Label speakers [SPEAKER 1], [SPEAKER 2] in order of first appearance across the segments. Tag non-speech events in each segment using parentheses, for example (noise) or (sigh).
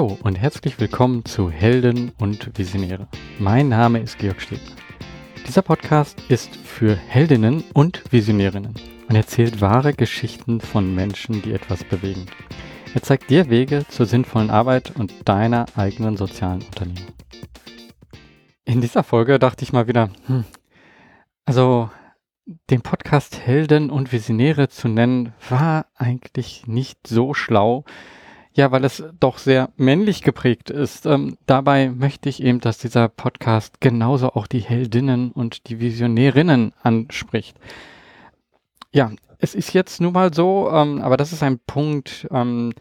[SPEAKER 1] Hallo und herzlich willkommen zu Helden und Visionäre. Mein Name ist Georg Stebner. Dieser Podcast ist für Heldinnen und Visionärinnen und erzählt wahre Geschichten von Menschen, die etwas bewegen. Er zeigt dir Wege zur sinnvollen Arbeit und deiner eigenen sozialen Unternehmung. In dieser Folge dachte ich mal wieder, hm, also den Podcast Helden und Visionäre zu nennen, war eigentlich nicht so schlau. Ja, weil es doch sehr männlich geprägt ist. Ähm, dabei möchte ich eben, dass dieser Podcast genauso auch die Heldinnen und die Visionärinnen anspricht. Ja, es ist jetzt nun mal so, ähm, aber das ist ein Punkt, ähm,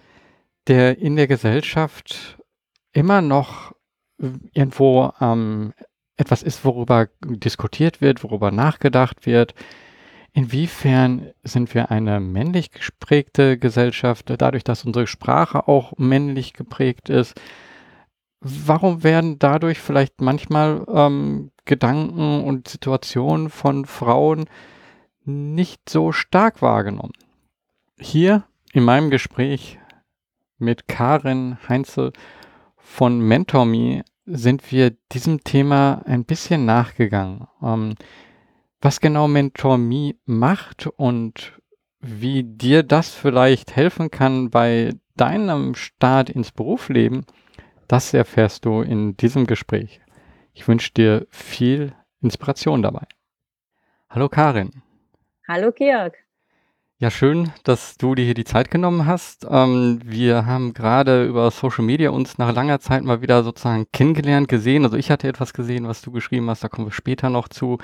[SPEAKER 1] der in der Gesellschaft immer noch irgendwo ähm, etwas ist, worüber diskutiert wird, worüber nachgedacht wird. Inwiefern sind wir eine männlich geprägte Gesellschaft, dadurch, dass unsere Sprache auch männlich geprägt ist? Warum werden dadurch vielleicht manchmal ähm, Gedanken und Situationen von Frauen nicht so stark wahrgenommen? Hier in meinem Gespräch mit Karin Heinze von MentorMe sind wir diesem Thema ein bisschen nachgegangen. Ähm, was genau MentorMe macht und wie dir das vielleicht helfen kann bei deinem Start ins Berufsleben, das erfährst du in diesem Gespräch. Ich wünsche dir viel Inspiration dabei. Hallo Karin.
[SPEAKER 2] Hallo Georg.
[SPEAKER 1] Ja, schön, dass du dir hier die Zeit genommen hast. Ähm, wir haben gerade über Social Media uns nach langer Zeit mal wieder sozusagen kennengelernt, gesehen. Also ich hatte etwas gesehen, was du geschrieben hast, da kommen wir später noch zu.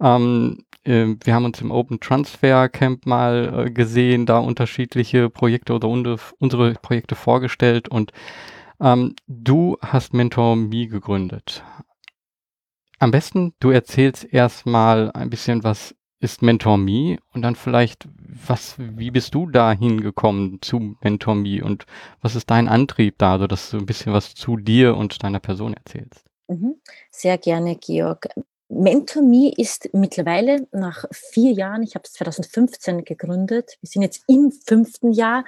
[SPEAKER 1] Ähm, äh, wir haben uns im Open Transfer Camp mal äh, gesehen, da unterschiedliche Projekte oder unsere Projekte vorgestellt und ähm, du hast Mentor Me gegründet. Am besten, du erzählst erstmal ein bisschen, was ist Mentor Me und dann vielleicht, was, wie bist du da hingekommen zu Mentor Me und was ist dein Antrieb da, so dass du ein bisschen was zu dir und deiner Person erzählst?
[SPEAKER 2] Mhm. Sehr gerne, Georg. MentorMe ist mittlerweile nach vier Jahren, ich habe es 2015 gegründet, wir sind jetzt im fünften Jahr,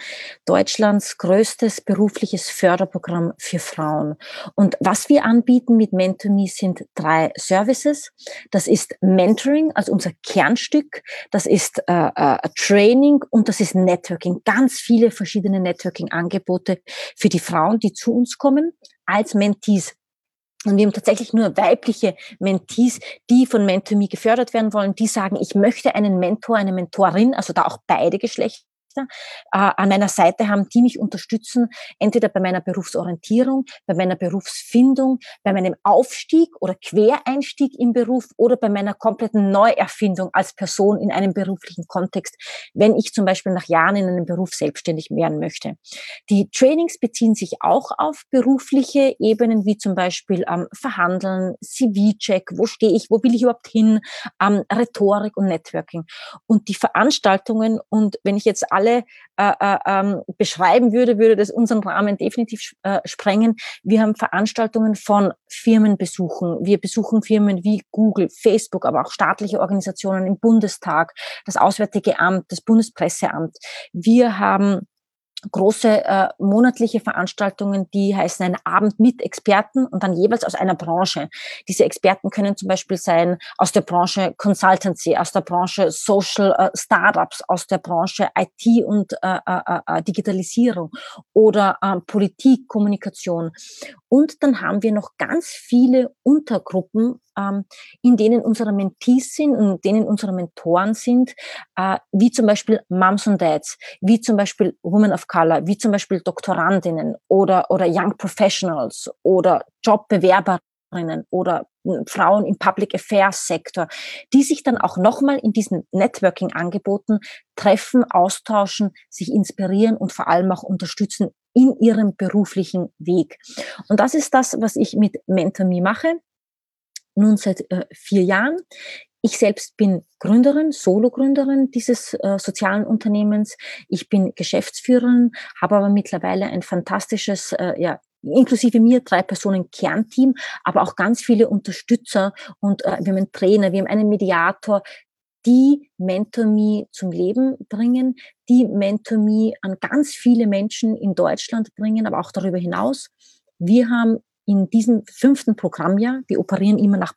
[SPEAKER 2] Deutschlands größtes berufliches Förderprogramm für Frauen. Und was wir anbieten mit MentorMe sind drei Services. Das ist Mentoring, also unser Kernstück. Das ist äh, äh, Training und das ist Networking. Ganz viele verschiedene Networking-Angebote für die Frauen, die zu uns kommen als Mentees und wir haben tatsächlich nur weibliche Mentees, die von MentorMe gefördert werden wollen, die sagen, ich möchte einen Mentor, eine Mentorin, also da auch beide Geschlechter an meiner Seite haben, die mich unterstützen, entweder bei meiner Berufsorientierung, bei meiner Berufsfindung, bei meinem Aufstieg oder Quereinstieg im Beruf oder bei meiner kompletten Neuerfindung als Person in einem beruflichen Kontext, wenn ich zum Beispiel nach Jahren in einem Beruf selbstständig werden möchte. Die Trainings beziehen sich auch auf berufliche Ebenen, wie zum Beispiel ähm, Verhandeln, CV-Check, wo stehe ich, wo will ich überhaupt hin, ähm, Rhetorik und Networking. Und die Veranstaltungen und wenn ich jetzt alle äh, äh, ähm, beschreiben würde, würde das unseren Rahmen definitiv äh, sprengen. Wir haben Veranstaltungen von Firmenbesuchen. Wir besuchen Firmen wie Google, Facebook, aber auch staatliche Organisationen im Bundestag, das Auswärtige Amt, das Bundespresseamt. Wir haben große äh, monatliche Veranstaltungen, die heißen ein Abend mit Experten und dann jeweils aus einer Branche. Diese Experten können zum Beispiel sein aus der Branche Consultancy, aus der Branche Social äh, Startups, aus der Branche IT und äh, äh, äh, äh, Digitalisierung oder äh, Politik, Kommunikation. Und dann haben wir noch ganz viele Untergruppen, ähm, in denen unsere Mentees sind in denen unsere Mentoren sind, äh, wie zum Beispiel Moms und Dads, wie zum Beispiel Women of Color, wie zum Beispiel Doktorandinnen oder, oder Young Professionals oder Jobbewerberinnen oder hm, Frauen im Public Affairs Sektor, die sich dann auch nochmal in diesen Networking-Angeboten treffen, austauschen, sich inspirieren und vor allem auch unterstützen in ihrem beruflichen Weg. Und das ist das, was ich mit MentorMe mache, nun seit äh, vier Jahren. Ich selbst bin Gründerin, Solo-Gründerin dieses äh, sozialen Unternehmens. Ich bin Geschäftsführerin, habe aber mittlerweile ein fantastisches, äh, ja, inklusive mir drei Personen Kernteam, aber auch ganz viele Unterstützer und äh, wir haben einen Trainer, wir haben einen Mediator, die MentorMe zum Leben bringen, die MentorMe an ganz viele Menschen in Deutschland bringen, aber auch darüber hinaus. Wir haben in diesem fünften Programmjahr, wir operieren immer nach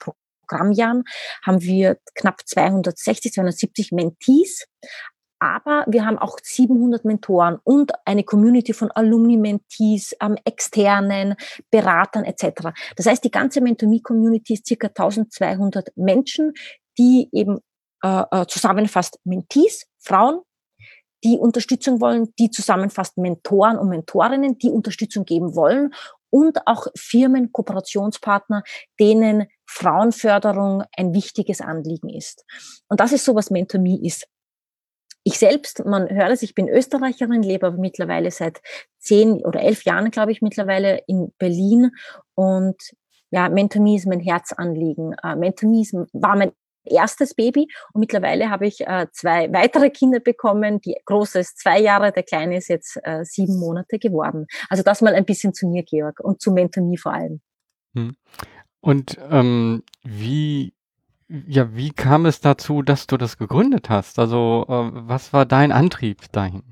[SPEAKER 2] Programmjahren, haben wir knapp 260, 270 Mentees, aber wir haben auch 700 Mentoren und eine Community von Alumni-Mentees, ähm, externen Beratern etc. Das heißt, die ganze Mentomie-Community ist circa 1200 Menschen, die eben äh, äh, zusammenfasst Mentees, Frauen, die Unterstützung wollen, die zusammenfasst Mentoren und Mentorinnen, die Unterstützung geben wollen und auch Firmen, Kooperationspartner, denen Frauenförderung ein wichtiges Anliegen ist. Und das ist so, was MentorMe ist. Ich selbst, man hört es, ich bin Österreicherin, lebe aber mittlerweile seit zehn oder elf Jahren, glaube ich, mittlerweile in Berlin. Und ja, MentorMe ist mein Herzanliegen. MentorMe war mein erstes Baby und mittlerweile habe ich uh, zwei weitere Kinder bekommen. Die große ist zwei Jahre, der kleine ist jetzt uh, sieben Monate geworden. Also das mal ein bisschen zu mir, Georg, und zu MentorMe vor allem.
[SPEAKER 1] Hm. Und ähm, wie ja, wie kam es dazu, dass du das gegründet hast? Also, äh, was war dein Antrieb dahin?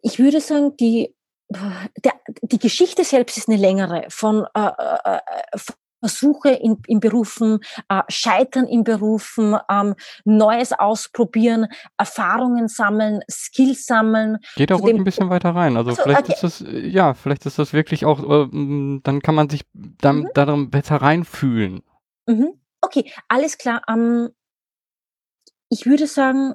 [SPEAKER 2] Ich würde sagen, die, der, die Geschichte selbst ist eine längere von äh, äh, äh Versuche in, in Berufen, äh, Scheitern in Berufen, ähm, Neues ausprobieren, Erfahrungen sammeln, Skills sammeln.
[SPEAKER 1] Geht auch ruhig ein bisschen weiter rein. Also, also vielleicht okay. ist das, ja, vielleicht ist das wirklich auch, äh, dann kann man sich dann, mhm. darum besser reinfühlen.
[SPEAKER 2] Mhm. Okay, alles klar. Ähm, ich würde sagen,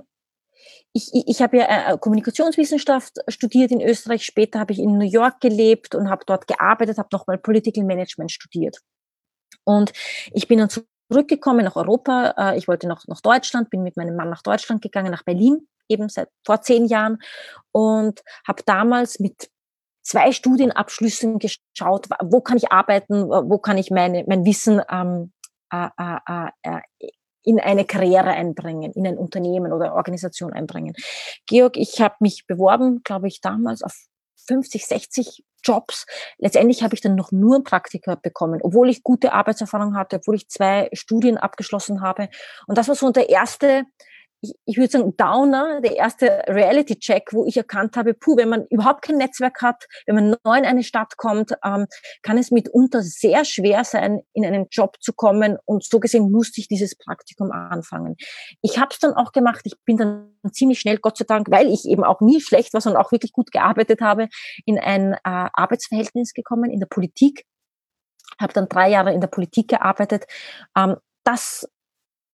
[SPEAKER 2] ich, ich, ich habe ja äh, Kommunikationswissenschaft studiert in Österreich. Später habe ich in New York gelebt und habe dort gearbeitet, habe nochmal Political Management studiert. Und ich bin dann zurückgekommen nach Europa. Äh, ich wollte noch nach Deutschland, bin mit meinem Mann nach Deutschland gegangen, nach Berlin, eben seit vor zehn Jahren und habe damals mit zwei Studienabschlüssen geschaut, wo kann ich arbeiten, wo kann ich meine, mein Wissen ähm, äh, äh, äh, in eine Karriere einbringen, in ein Unternehmen oder Organisation einbringen. Georg, ich habe mich beworben, glaube ich, damals auf 50, 60 Jobs. Letztendlich habe ich dann noch nur ein Praktika bekommen, obwohl ich gute Arbeitserfahrung hatte, obwohl ich zwei Studien abgeschlossen habe. Und das war so der erste ich, ich würde sagen, Downer, der erste Reality-Check, wo ich erkannt habe, puh, wenn man überhaupt kein Netzwerk hat, wenn man neu in eine Stadt kommt, ähm, kann es mitunter sehr schwer sein, in einen Job zu kommen. Und so gesehen musste ich dieses Praktikum anfangen. Ich habe es dann auch gemacht. Ich bin dann ziemlich schnell, Gott sei Dank, weil ich eben auch nie schlecht war, sondern auch wirklich gut gearbeitet habe, in ein äh, Arbeitsverhältnis gekommen in der Politik. Habe dann drei Jahre in der Politik gearbeitet. Ähm, das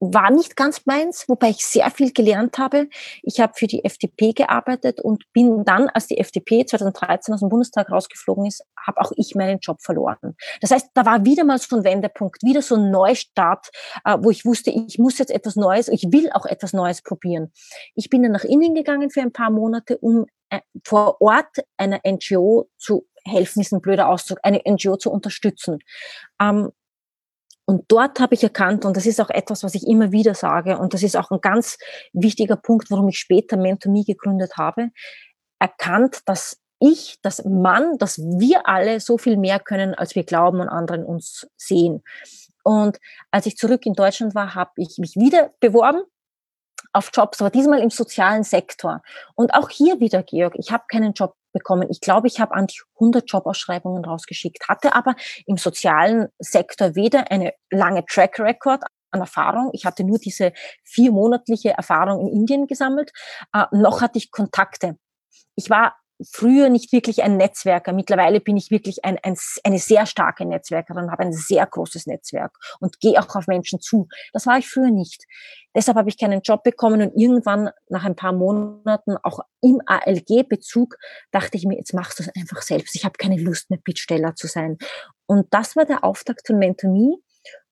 [SPEAKER 2] war nicht ganz meins, wobei ich sehr viel gelernt habe. Ich habe für die FDP gearbeitet und bin dann, als die FDP 2013 aus dem Bundestag rausgeflogen ist, habe auch ich meinen Job verloren. Das heißt, da war wieder mal so ein Wendepunkt, wieder so ein Neustart, äh, wo ich wusste, ich muss jetzt etwas Neues, ich will auch etwas Neues probieren. Ich bin dann nach Indien gegangen für ein paar Monate, um äh, vor Ort einer NGO zu helfen, ist ein blöder Ausdruck, eine NGO zu unterstützen. Ähm, und dort habe ich erkannt, und das ist auch etwas, was ich immer wieder sage, und das ist auch ein ganz wichtiger Punkt, warum ich später MentorMe gegründet habe, erkannt, dass ich, dass man, dass wir alle so viel mehr können, als wir glauben und anderen uns sehen. Und als ich zurück in Deutschland war, habe ich mich wieder beworben auf Jobs, aber diesmal im sozialen Sektor. Und auch hier wieder, Georg, ich habe keinen Job bekommen. Ich glaube, ich habe an die 100 Jobausschreibungen rausgeschickt, hatte aber im sozialen Sektor weder eine lange Track Record an Erfahrung. Ich hatte nur diese viermonatliche Erfahrung in Indien gesammelt, äh, noch hatte ich Kontakte. Ich war früher nicht wirklich ein Netzwerker. Mittlerweile bin ich wirklich ein, ein, eine sehr starke Netzwerkerin, habe ein sehr großes Netzwerk und gehe auch auf Menschen zu. Das war ich früher nicht. Deshalb habe ich keinen Job bekommen und irgendwann nach ein paar Monaten auch im ALG-Bezug dachte ich mir, jetzt machst du es einfach selbst. Ich habe keine Lust mehr, Bittsteller zu sein. Und das war der Auftakt von MentorMe.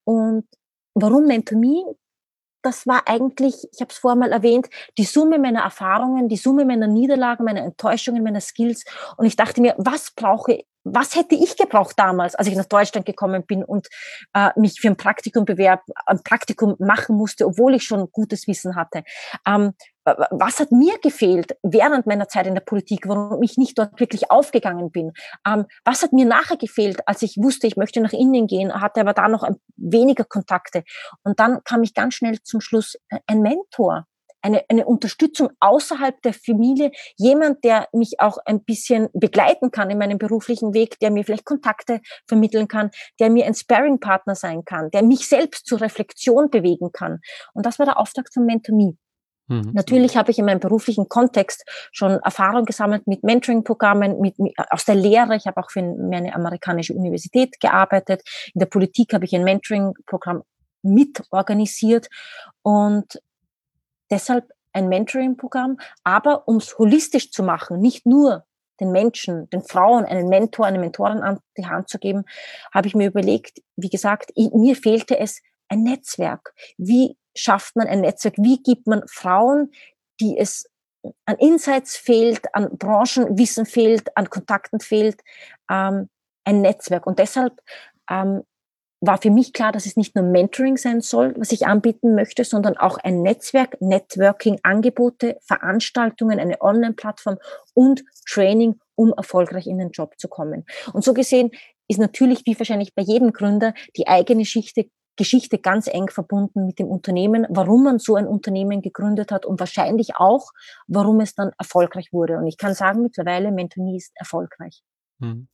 [SPEAKER 2] Und warum MentorMe? Das war eigentlich, ich habe es vorher mal erwähnt, die Summe meiner Erfahrungen, die Summe meiner Niederlagen, meiner Enttäuschungen, meiner Skills. Und ich dachte mir, was brauche, was hätte ich gebraucht damals, als ich nach Deutschland gekommen bin und äh, mich für ein Praktikum bewerb, ein Praktikum machen musste, obwohl ich schon gutes Wissen hatte. Ähm, was hat mir gefehlt während meiner Zeit in der Politik, warum ich nicht dort wirklich aufgegangen bin? Ähm, was hat mir nachher gefehlt, als ich wusste, ich möchte nach Indien gehen, hatte aber da noch weniger Kontakte. Und dann kam ich ganz schnell zum Schluss äh, ein Mentor eine, eine Unterstützung außerhalb der Familie, jemand, der mich auch ein bisschen begleiten kann in meinem beruflichen Weg, der mir vielleicht Kontakte vermitteln kann, der mir ein Sparring-Partner sein kann, der mich selbst zur Reflexion bewegen kann. Und das war der Auftakt von Mentomie. Mhm. Natürlich habe ich in meinem beruflichen Kontext schon Erfahrung gesammelt mit Mentoring-Programmen, mit, mit, aus der Lehre. Ich habe auch für eine amerikanische Universität gearbeitet. In der Politik habe ich ein Mentoring-Programm mitorganisiert und Deshalb ein Mentoring-Programm, aber um es holistisch zu machen, nicht nur den Menschen, den Frauen einen Mentor, eine Mentorin an die Hand zu geben, habe ich mir überlegt, wie gesagt, mir fehlte es ein Netzwerk. Wie schafft man ein Netzwerk? Wie gibt man Frauen, die es an Insights fehlt, an Branchenwissen fehlt, an Kontakten fehlt, ähm, ein Netzwerk? Und deshalb ähm, war für mich klar, dass es nicht nur Mentoring sein soll, was ich anbieten möchte, sondern auch ein Netzwerk, Networking-Angebote, Veranstaltungen, eine Online-Plattform und Training, um erfolgreich in den Job zu kommen. Und so gesehen ist natürlich, wie wahrscheinlich bei jedem Gründer, die eigene Geschichte, Geschichte ganz eng verbunden mit dem Unternehmen, warum man so ein Unternehmen gegründet hat und wahrscheinlich auch, warum es dann erfolgreich wurde. Und ich kann sagen, mittlerweile Mentonie ist erfolgreich.
[SPEAKER 1] Hm.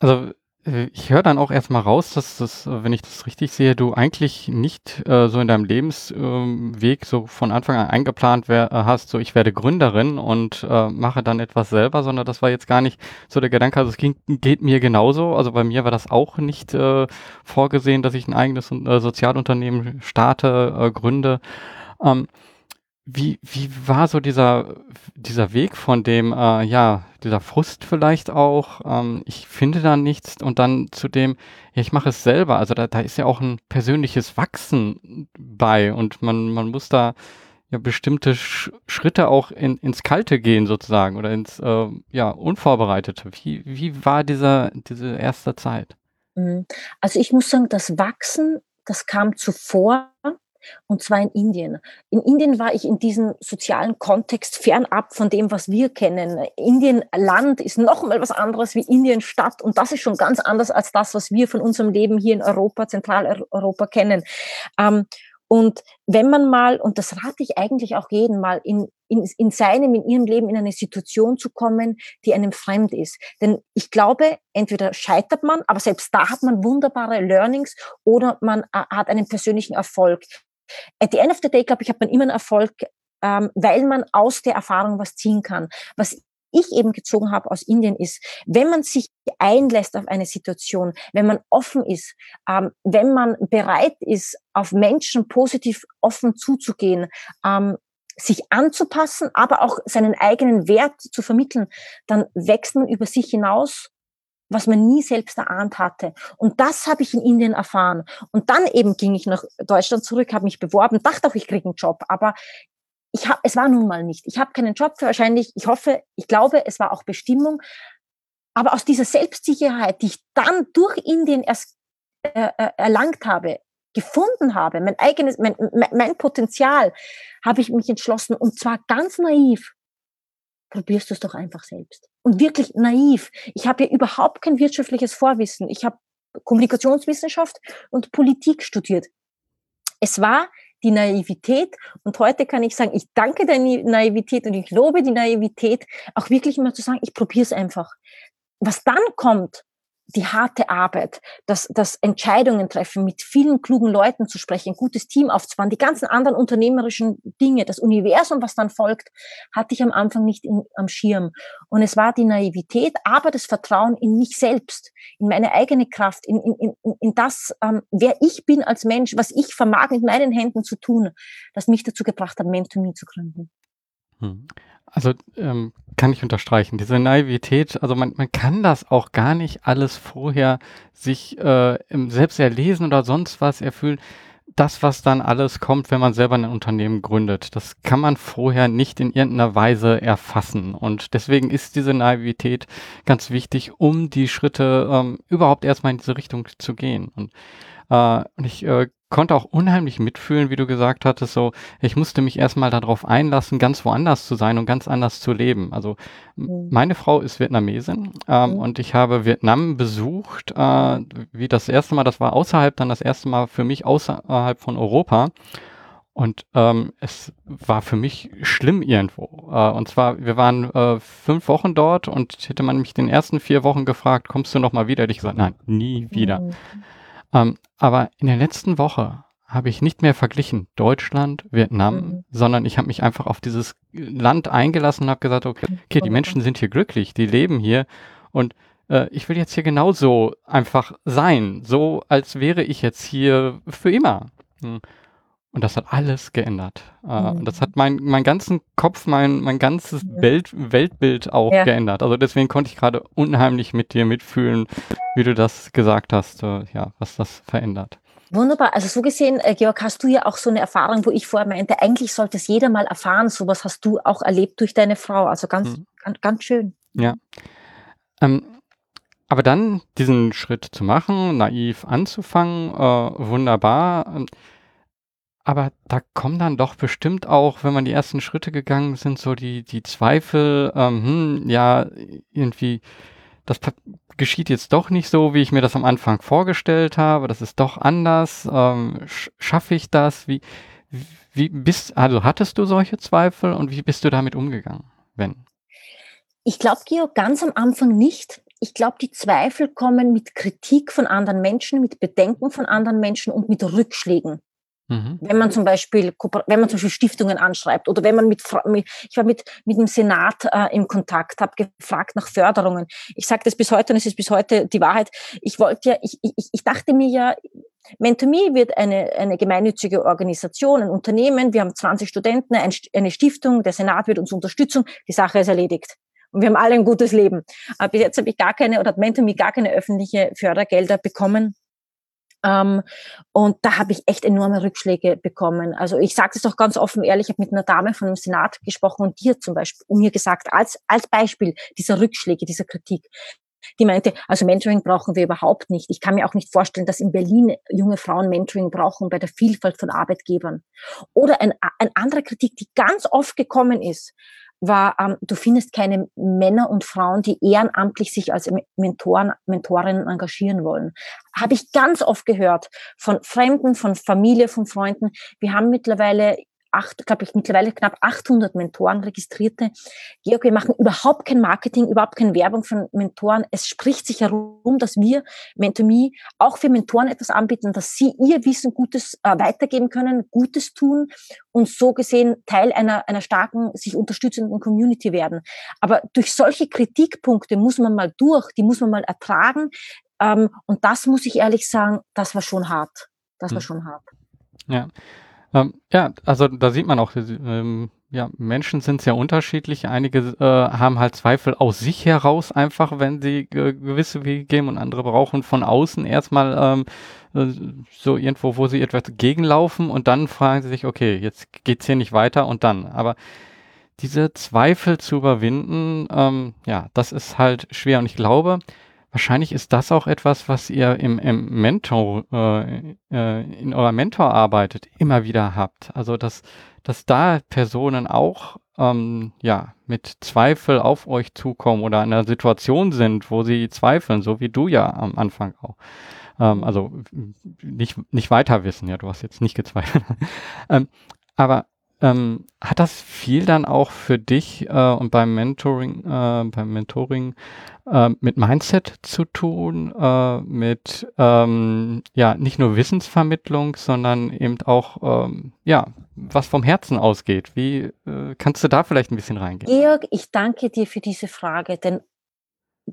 [SPEAKER 1] Also ich höre dann auch erstmal raus, dass das, äh, wenn ich das richtig sehe, du eigentlich nicht äh, so in deinem Lebensweg ähm, so von Anfang an eingeplant äh, hast, so ich werde Gründerin und äh, mache dann etwas selber, sondern das war jetzt gar nicht so der Gedanke. Also es ging, geht mir genauso. Also bei mir war das auch nicht äh, vorgesehen, dass ich ein eigenes äh, Sozialunternehmen starte, äh, gründe. Ähm, wie, wie war so dieser, dieser Weg von dem, äh, ja, dieser Frust vielleicht auch, ähm, ich finde da nichts und dann zu dem, ja, ich mache es selber. Also da, da ist ja auch ein persönliches Wachsen bei und man, man muss da ja bestimmte Sch Schritte auch in, ins Kalte gehen sozusagen oder ins, äh, ja, Unvorbereitete. Wie, wie war dieser, diese erste Zeit?
[SPEAKER 2] Mhm. Also ich muss sagen, das Wachsen, das kam zuvor und zwar in Indien. In Indien war ich in diesem sozialen Kontext fernab von dem, was wir kennen. Indien Land ist noch mal was anderes wie Indien Stadt und das ist schon ganz anders als das, was wir von unserem Leben hier in Europa, Zentraleuropa kennen. Ähm, und wenn man mal, und das rate ich eigentlich auch jeden mal, in, in, in seinem, in ihrem Leben in eine Situation zu kommen, die einem fremd ist. Denn ich glaube, entweder scheitert man, aber selbst da hat man wunderbare Learnings oder man äh, hat einen persönlichen Erfolg at the end of the day, glaube ich, hat man immer einen Erfolg, ähm, weil man aus der Erfahrung was ziehen kann. Was ich eben gezogen habe aus Indien ist, wenn man sich einlässt auf eine Situation, wenn man offen ist, ähm, wenn man bereit ist, auf Menschen positiv offen zuzugehen, ähm, sich anzupassen, aber auch seinen eigenen Wert zu vermitteln, dann wächst man über sich hinaus was man nie selbst erahnt hatte. Und das habe ich in Indien erfahren. Und dann eben ging ich nach Deutschland zurück, habe mich beworben, dachte auch, ich kriege einen Job. Aber ich hab, es war nun mal nicht. Ich habe keinen Job für wahrscheinlich, ich hoffe, ich glaube, es war auch Bestimmung. Aber aus dieser Selbstsicherheit, die ich dann durch Indien erst äh, äh erlangt habe, gefunden habe, mein eigenes, mein, mein Potenzial, habe ich mich entschlossen, und zwar ganz naiv, probierst du es doch einfach selbst. Und wirklich naiv. Ich habe ja überhaupt kein wirtschaftliches Vorwissen. Ich habe Kommunikationswissenschaft und Politik studiert. Es war die Naivität und heute kann ich sagen, ich danke der Naivität und ich lobe die Naivität, auch wirklich immer zu sagen, ich probiere es einfach. Was dann kommt, die harte Arbeit, das, das Entscheidungen treffen, mit vielen klugen Leuten zu sprechen, ein gutes Team aufzubauen, die ganzen anderen unternehmerischen Dinge, das Universum, was dann folgt, hatte ich am Anfang nicht in, am Schirm. Und es war die Naivität, aber das Vertrauen in mich selbst, in meine eigene Kraft, in, in, in, in das, ähm, wer ich bin als Mensch, was ich vermag mit meinen Händen zu tun, das mich dazu gebracht hat, Mentomy zu gründen.
[SPEAKER 1] Hm. Also ähm, kann ich unterstreichen, diese Naivität, also man, man kann das auch gar nicht alles vorher sich äh, selbst erlesen oder sonst was erfüllen. das, was dann alles kommt, wenn man selber ein Unternehmen gründet, das kann man vorher nicht in irgendeiner Weise erfassen. Und deswegen ist diese Naivität ganz wichtig, um die Schritte ähm, überhaupt erstmal in diese Richtung zu gehen. Und, äh, und ich äh, konnte auch unheimlich mitfühlen, wie du gesagt hattest, so, ich musste mich erstmal darauf einlassen, ganz woanders zu sein und ganz anders zu leben. Also mhm. meine Frau ist Vietnamesin ähm, mhm. und ich habe Vietnam besucht, äh, wie das erste Mal, das war außerhalb, dann das erste Mal für mich außerhalb von Europa. Und ähm, es war für mich schlimm irgendwo. Äh, und zwar, wir waren äh, fünf Wochen dort und hätte man mich den ersten vier Wochen gefragt, kommst du noch mal wieder? Hätte ich gesagt, nein, nie wieder. Mhm. Ähm, aber in der letzten Woche habe ich nicht mehr verglichen Deutschland, Vietnam, mhm. sondern ich habe mich einfach auf dieses Land eingelassen und habe gesagt, okay, okay, die Menschen sind hier glücklich, die leben hier und äh, ich will jetzt hier genauso einfach sein, so als wäre ich jetzt hier für immer. Hm. Und das hat alles geändert. Äh, mhm. Das hat mein, mein ganzen Kopf, mein, mein ganzes. Welt, Weltbild auch ja. geändert. Also deswegen konnte ich gerade unheimlich mit dir mitfühlen, wie du das gesagt hast, äh, ja, was das verändert.
[SPEAKER 2] Wunderbar. Also so gesehen, äh, Georg, hast du ja auch so eine Erfahrung, wo ich vorher meinte, eigentlich sollte es jeder mal erfahren. Sowas hast du auch erlebt durch deine Frau. Also ganz, mhm. ganz, ganz schön.
[SPEAKER 1] Ja. Ähm, aber dann diesen Schritt zu machen, naiv anzufangen, äh, wunderbar. Aber da kommen dann doch bestimmt auch, wenn man die ersten Schritte gegangen sind, so die, die Zweifel, ähm, hm, ja, irgendwie, das geschieht jetzt doch nicht so, wie ich mir das am Anfang vorgestellt habe, das ist doch anders, ähm, schaffe ich das? Wie, wie bist, also hattest du solche Zweifel und wie bist du damit umgegangen, wenn?
[SPEAKER 2] Ich glaube, Georg, ganz am Anfang nicht. Ich glaube, die Zweifel kommen mit Kritik von anderen Menschen, mit Bedenken von anderen Menschen und mit Rückschlägen. Mhm. Wenn man zum Beispiel, wenn man zum Beispiel Stiftungen anschreibt oder wenn man mit, ich war mit, mit dem Senat äh, im Kontakt, habe gefragt nach Förderungen. Ich sage das bis heute und es ist bis heute die Wahrheit. Ich wollte ja, ich, ich, ich dachte mir ja, Mentomy wird eine, eine gemeinnützige Organisation, ein Unternehmen. Wir haben 20 Studenten, ein, eine Stiftung, der Senat wird uns unterstützen. Die Sache ist erledigt. Und wir haben alle ein gutes Leben. Aber bis jetzt habe ich gar keine, oder hat Mentomy gar keine öffentliche Fördergelder bekommen ähm, und da habe ich echt enorme Rückschläge bekommen. Also ich sage es doch ganz offen ehrlich, ich habe mit einer Dame von dem Senat gesprochen und dir zum Beispiel, mir gesagt, als, als Beispiel dieser Rückschläge, dieser Kritik, die meinte, also Mentoring brauchen wir überhaupt nicht. Ich kann mir auch nicht vorstellen, dass in Berlin junge Frauen Mentoring brauchen bei der Vielfalt von Arbeitgebern. Oder ein, ein anderer Kritik, die ganz oft gekommen ist, war, ähm, du findest keine Männer und Frauen, die ehrenamtlich sich als Mentoren, Mentorinnen engagieren wollen. Habe ich ganz oft gehört von Fremden, von Familie, von Freunden. Wir haben mittlerweile acht, glaube ich, mittlerweile knapp 800 Mentoren registrierte. Georg, wir machen überhaupt kein Marketing, überhaupt keine Werbung von Mentoren. Es spricht sich herum, dass wir Mentomie auch für Mentoren etwas anbieten, dass sie ihr Wissen Gutes äh, weitergeben können, Gutes tun und so gesehen Teil einer, einer starken, sich unterstützenden Community werden. Aber durch solche Kritikpunkte muss man mal durch, die muss man mal ertragen. Ähm, und das muss ich ehrlich sagen, das war schon hart. Das war hm. schon hart.
[SPEAKER 1] Ja. Ähm, ja, also da sieht man auch, ähm, ja, Menschen sind sehr unterschiedlich. Einige äh, haben halt Zweifel aus sich heraus einfach, wenn sie äh, gewisse Wege gehen und andere brauchen von außen erstmal ähm, äh, so irgendwo, wo sie etwas gegenlaufen und dann fragen sie sich, okay, jetzt geht's hier nicht weiter und dann. Aber diese Zweifel zu überwinden, ähm, ja, das ist halt schwer und ich glaube, Wahrscheinlich ist das auch etwas, was ihr im, im Mentor, äh, äh, in eurer Mentorarbeit immer wieder habt. Also, dass, dass da Personen auch ähm, ja, mit Zweifel auf euch zukommen oder in einer Situation sind, wo sie zweifeln, so wie du ja am Anfang auch. Ähm, also nicht, nicht weiter wissen, ja, du hast jetzt nicht gezweifelt. (laughs) ähm, aber ähm, hat das viel dann auch für dich äh, und beim Mentoring, äh, beim Mentoring äh, mit Mindset zu tun, äh, mit ähm, ja nicht nur Wissensvermittlung, sondern eben auch ähm, ja was vom Herzen ausgeht. Wie äh, kannst du da vielleicht ein bisschen reingehen?
[SPEAKER 2] Georg, ich danke dir für diese Frage, denn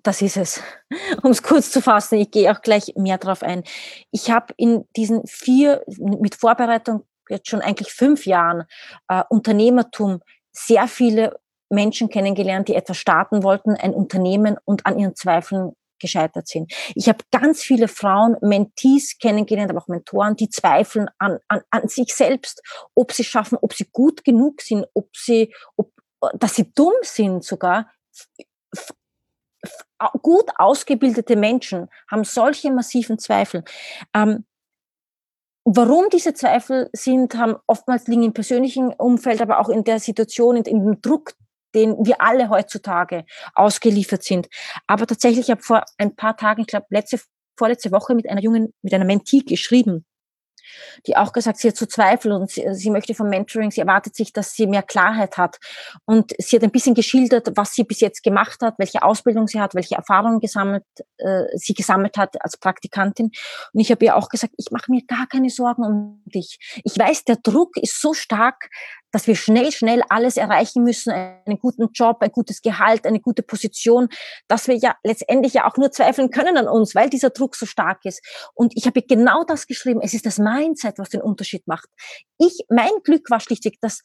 [SPEAKER 2] das ist es. (laughs) Um es kurz zu fassen, ich gehe auch gleich mehr drauf ein. Ich habe in diesen vier, mit Vorbereitung jetzt schon eigentlich fünf Jahren äh, Unternehmertum sehr viele Menschen kennengelernt, die etwas starten wollten, ein Unternehmen und an ihren Zweifeln gescheitert sind. Ich habe ganz viele Frauen, Mentees kennengelernt, aber auch Mentoren, die zweifeln an, an, an sich selbst, ob sie schaffen, ob sie gut genug sind, ob sie, ob, dass sie dumm sind sogar. Gut ausgebildete Menschen haben solche massiven Zweifel. Ähm, Warum diese Zweifel sind, haben oftmals liegen im persönlichen Umfeld, aber auch in der Situation, in, dem Druck, den wir alle heutzutage ausgeliefert sind. Aber tatsächlich, ich habe vor ein paar Tagen, ich glaube letzte, vorletzte Woche mit einer jungen, mit einer Mentee geschrieben, die auch gesagt, sie hat zu Zweifel und sie, sie, möchte vom Mentoring, sie erwartet sich, dass sie mehr Klarheit hat. Und sie hat ein bisschen geschildert, was sie bis jetzt gemacht hat, welche Ausbildung sie hat, welche Erfahrungen gesammelt, äh, sie gesammelt hat als Praktikantin. Und ich habe ihr auch gesagt, ich mache mir gar keine Sorgen um dich. Ich weiß, der Druck ist so stark, dass wir schnell, schnell alles erreichen müssen, einen guten Job, ein gutes Gehalt, eine gute Position, dass wir ja letztendlich ja auch nur zweifeln können an uns, weil dieser Druck so stark ist. Und ich habe genau das geschrieben. Es ist das Mindset, was den Unterschied macht. Ich, mein Glück war schlichtweg, dass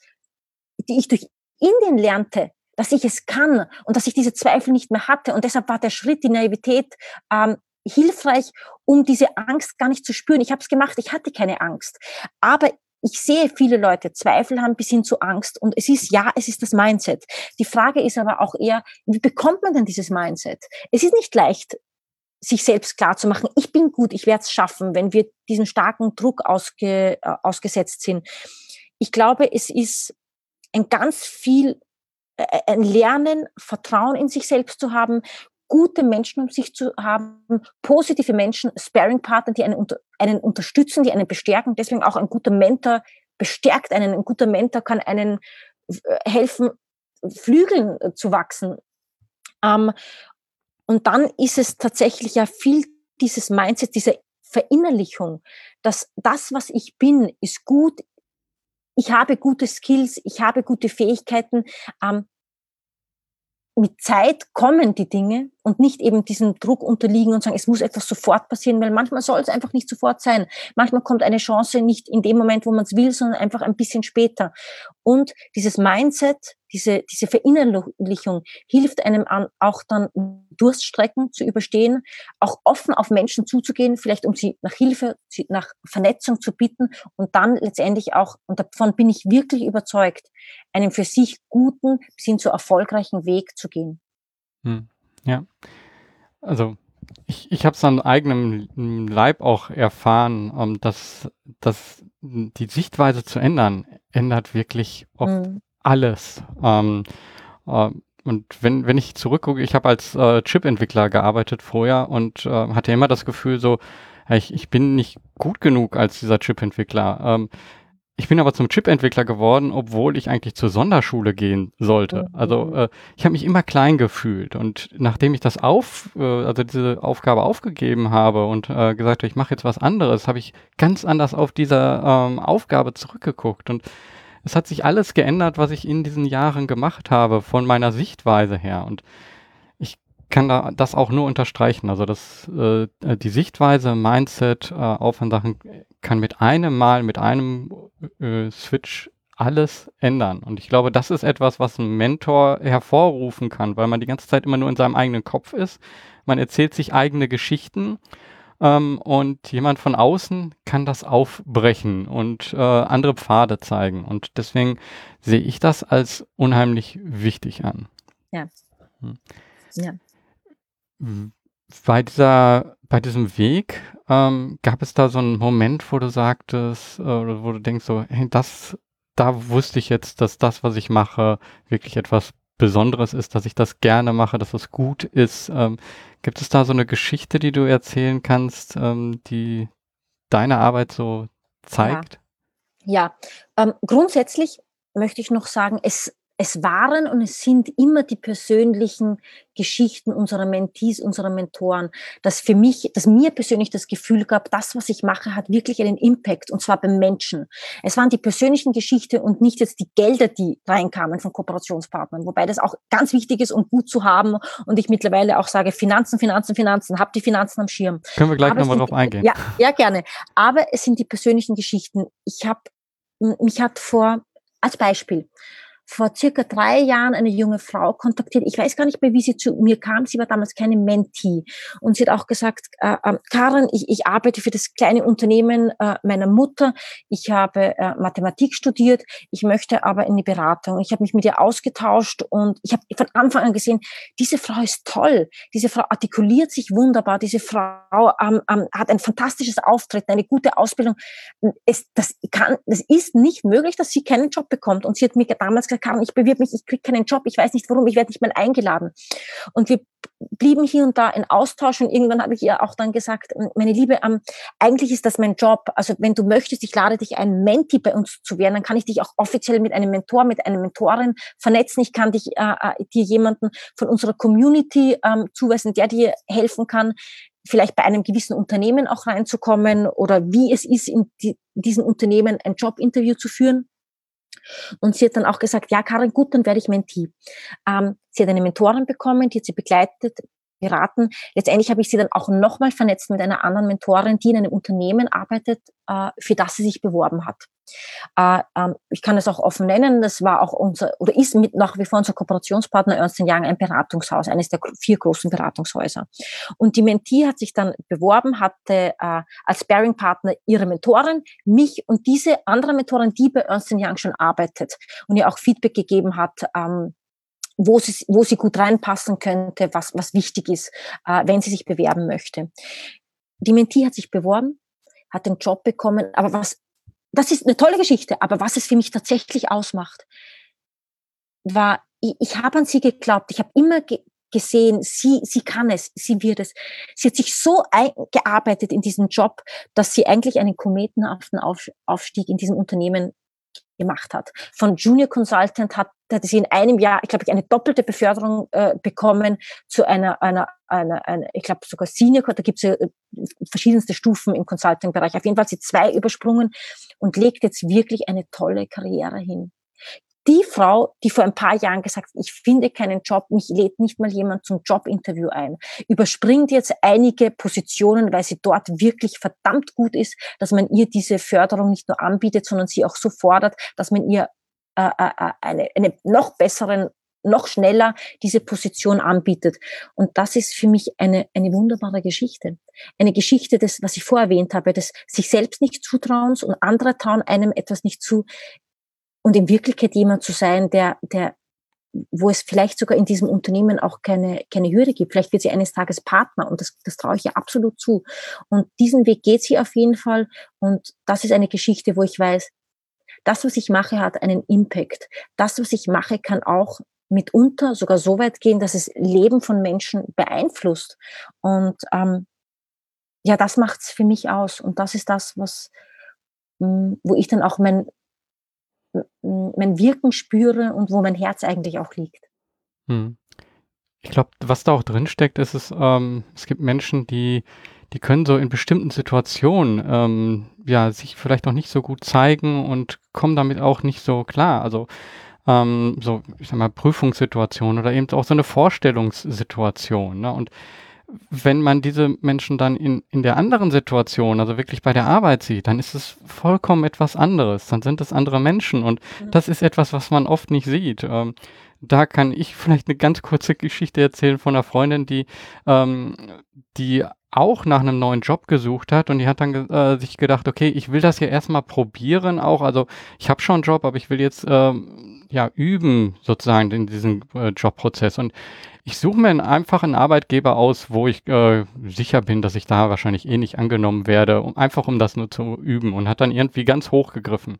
[SPEAKER 2] ich durch Indien lernte, dass ich es kann und dass ich diese Zweifel nicht mehr hatte. Und deshalb war der Schritt, die Naivität, ähm, hilfreich, um diese Angst gar nicht zu spüren. Ich habe es gemacht, ich hatte keine Angst. Aber ich sehe viele Leute Zweifel haben bis hin zu Angst und es ist ja, es ist das Mindset. Die Frage ist aber auch eher, wie bekommt man denn dieses Mindset? Es ist nicht leicht, sich selbst klar zu machen, ich bin gut, ich werde es schaffen, wenn wir diesen starken Druck ausge, äh, ausgesetzt sind. Ich glaube, es ist ein ganz viel äh, ein Lernen, Vertrauen in sich selbst zu haben, gute Menschen um sich zu haben, positive Menschen, Sparing-Partner, die einen, unter, einen unterstützen, die einen bestärken. Deswegen auch ein guter Mentor bestärkt einen. Ein guter Mentor kann einen äh, helfen, Flügeln äh, zu wachsen. Ähm, und dann ist es tatsächlich ja viel dieses Mindset, diese Verinnerlichung, dass das, was ich bin, ist gut. Ich habe gute Skills, ich habe gute Fähigkeiten. Ähm, mit Zeit kommen die Dinge und nicht eben diesem Druck unterliegen und sagen, es muss etwas sofort passieren, weil manchmal soll es einfach nicht sofort sein. Manchmal kommt eine Chance nicht in dem Moment, wo man es will, sondern einfach ein bisschen später. Und dieses Mindset, diese, diese Verinnerlichung hilft einem an, auch dann Durststrecken zu überstehen, auch offen auf Menschen zuzugehen, vielleicht um sie nach Hilfe, nach Vernetzung zu bitten und dann letztendlich auch, und davon bin ich wirklich überzeugt, einen für sich guten bis hin zu erfolgreichen Weg zu gehen.
[SPEAKER 1] Hm. Ja, also ich, ich habe es an eigenem Leib auch erfahren, um, ähm, dass, dass die Sichtweise zu ändern, ändert wirklich oft mhm. Alles. Ähm, äh, und wenn, wenn ich zurückgucke, ich habe als äh, Chip-Entwickler gearbeitet vorher und äh, hatte immer das Gefühl so, ich, ich bin nicht gut genug als dieser Chip-Entwickler. Ähm, ich bin aber zum Chip-Entwickler geworden, obwohl ich eigentlich zur Sonderschule gehen sollte. Mhm. Also äh, ich habe mich immer klein gefühlt und nachdem ich das auf, äh, also diese Aufgabe aufgegeben habe und äh, gesagt habe, ich mache jetzt was anderes, habe ich ganz anders auf diese ähm, Aufgabe zurückgeguckt und es hat sich alles geändert, was ich in diesen Jahren gemacht habe, von meiner Sichtweise her und kann da das auch nur unterstreichen. Also das, äh, die Sichtweise, Mindset, äh, Aufwandsachen kann mit einem Mal, mit einem äh, Switch alles ändern. Und ich glaube, das ist etwas, was ein Mentor hervorrufen kann, weil man die ganze Zeit immer nur in seinem eigenen Kopf ist. Man erzählt sich eigene Geschichten ähm, und jemand von außen kann das aufbrechen und äh, andere Pfade zeigen. Und deswegen sehe ich das als unheimlich wichtig an.
[SPEAKER 2] Ja. Hm. Ja
[SPEAKER 1] bei dieser, bei diesem Weg, ähm, gab es da so einen Moment, wo du sagtest, äh, wo du denkst so, hey, das, da wusste ich jetzt, dass das, was ich mache, wirklich etwas Besonderes ist, dass ich das gerne mache, dass es gut ist. Ähm, gibt es da so eine Geschichte, die du erzählen kannst, ähm, die deine Arbeit so zeigt?
[SPEAKER 2] Ja, ja. Ähm, grundsätzlich möchte ich noch sagen, es es waren und es sind immer die persönlichen Geschichten unserer Mentees, unserer Mentoren, dass für mich, dass mir persönlich das Gefühl gab, das, was ich mache, hat wirklich einen Impact und zwar beim Menschen. Es waren die persönlichen Geschichten und nicht jetzt die Gelder, die reinkamen von Kooperationspartnern, wobei das auch ganz wichtig ist und gut zu haben und ich mittlerweile auch sage, Finanzen, Finanzen, Finanzen, habt die Finanzen am Schirm.
[SPEAKER 1] Können wir gleich nochmal drauf eingehen.
[SPEAKER 2] Ja, ja, gerne. Aber es sind die persönlichen Geschichten. Ich habe, mich hat vor, als Beispiel, vor circa drei Jahren eine junge Frau kontaktiert. Ich weiß gar nicht mehr, wie sie zu mir kam. Sie war damals keine Mentee. Und sie hat auch gesagt, äh, äh, Karen, ich, ich arbeite für das kleine Unternehmen äh, meiner Mutter. Ich habe äh, Mathematik studiert. Ich möchte aber in die Beratung. Ich habe mich mit ihr ausgetauscht und ich habe von Anfang an gesehen, diese Frau ist toll. Diese Frau artikuliert sich wunderbar. Diese Frau ähm, ähm, hat ein fantastisches Auftreten, eine gute Ausbildung. Es, das, kann, das ist nicht möglich, dass sie keinen Job bekommt. Und sie hat mir damals gesagt, Karen, ich bewirb mich, ich kriege keinen Job, ich weiß nicht warum, ich werde nicht mehr eingeladen. Und wir blieben hier und da in Austausch und irgendwann habe ich ihr auch dann gesagt, meine Liebe, ähm, eigentlich ist das mein Job. Also wenn du möchtest, ich lade dich ein, Menti bei uns zu werden, dann kann ich dich auch offiziell mit einem Mentor, mit einer Mentorin vernetzen. Ich kann dich äh, äh, dir jemanden von unserer Community ähm, zuweisen, der dir helfen kann, vielleicht bei einem gewissen Unternehmen auch reinzukommen oder wie es ist, in die, diesem Unternehmen ein Jobinterview zu führen. Und sie hat dann auch gesagt, ja, Karin, gut, dann werde ich Mentee. Ähm, sie hat eine Mentorin bekommen, die hat sie begleitet, beraten. Letztendlich habe ich sie dann auch nochmal vernetzt mit einer anderen Mentorin, die in einem Unternehmen arbeitet, äh, für das sie sich beworben hat. Äh, ähm, ich kann es auch offen nennen, das war auch unser, oder ist mit nach wie vor unser Kooperationspartner Ernst Young ein Beratungshaus, eines der vier großen Beratungshäuser. Und die Mentee hat sich dann beworben, hatte äh, als Sparing-Partner ihre Mentorin, mich und diese andere Mentorin, die bei Ernst Young schon arbeitet und ihr auch Feedback gegeben hat, ähm, wo sie, wo sie gut reinpassen könnte, was, was wichtig ist, äh, wenn sie sich bewerben möchte. Die Mentee hat sich beworben, hat den Job bekommen, aber was das ist eine tolle Geschichte, aber was es für mich tatsächlich ausmacht, war, ich, ich habe an sie geglaubt. Ich habe immer ge gesehen, sie, sie kann es, sie wird es. Sie hat sich so eingearbeitet in diesen Job, dass sie eigentlich einen kometenhaften Aufstieg in diesem Unternehmen gemacht hat. Von Junior Consultant hat, hat sie in einem Jahr, ich glaube, eine doppelte Beförderung äh, bekommen zu einer, einer, einer, einer ich glaube sogar Senior, da gibt es ja äh, verschiedenste Stufen im Consulting-Bereich. Auf jeden Fall hat sie zwei übersprungen und legt jetzt wirklich eine tolle Karriere hin die Frau, die vor ein paar Jahren gesagt hat, ich finde keinen Job, mich lädt nicht mal jemand zum Jobinterview ein, überspringt jetzt einige Positionen, weil sie dort wirklich verdammt gut ist, dass man ihr diese Förderung nicht nur anbietet, sondern sie auch so fordert, dass man ihr äh, äh, äh eine, eine noch besseren noch schneller diese Position anbietet. Und das ist für mich eine, eine wunderbare Geschichte. Eine Geschichte des, was ich vorher erwähnt habe, des sich selbst nicht zutrauens und andere trauen einem etwas nicht zu und in Wirklichkeit jemand zu sein, der, der, wo es vielleicht sogar in diesem Unternehmen auch keine, keine Hürde gibt. Vielleicht wird sie eines Tages Partner und das, das traue ich ihr absolut zu. Und diesen Weg geht sie auf jeden Fall. Und das ist eine Geschichte, wo ich weiß, das, was ich mache, hat einen Impact. Das, was ich mache, kann auch mitunter sogar so weit gehen, dass es Leben von Menschen beeinflusst. Und ähm, ja, das macht's für mich aus. Und das ist das, was, hm, wo ich dann auch mein, mein Wirken spüre und wo mein Herz eigentlich auch liegt. Hm.
[SPEAKER 1] Ich glaube, was da auch drin steckt, ist es, ähm, es gibt Menschen, die, die können so in bestimmten Situationen ähm, ja sich vielleicht noch nicht so gut zeigen und kommen damit auch nicht so klar. Also ähm, so, ich sag mal, Prüfungssituationen oder eben auch so eine Vorstellungssituation. Ne? Und wenn man diese Menschen dann in, in der anderen Situation, also wirklich bei der Arbeit sieht, dann ist es vollkommen etwas anderes. Dann sind es andere Menschen und mhm. das ist etwas, was man oft nicht sieht. Ähm, da kann ich vielleicht eine ganz kurze Geschichte erzählen von einer Freundin, die, ähm, die auch nach einem neuen Job gesucht hat und die hat dann äh, sich gedacht, okay, ich will das ja erstmal probieren auch. Also ich habe schon einen Job, aber ich will jetzt ähm, ja üben sozusagen in diesem äh, Jobprozess. Und ich suche mir einen Arbeitgeber aus, wo ich äh, sicher bin, dass ich da wahrscheinlich eh nicht angenommen werde, um, einfach um das nur zu üben und hat dann irgendwie ganz hoch gegriffen.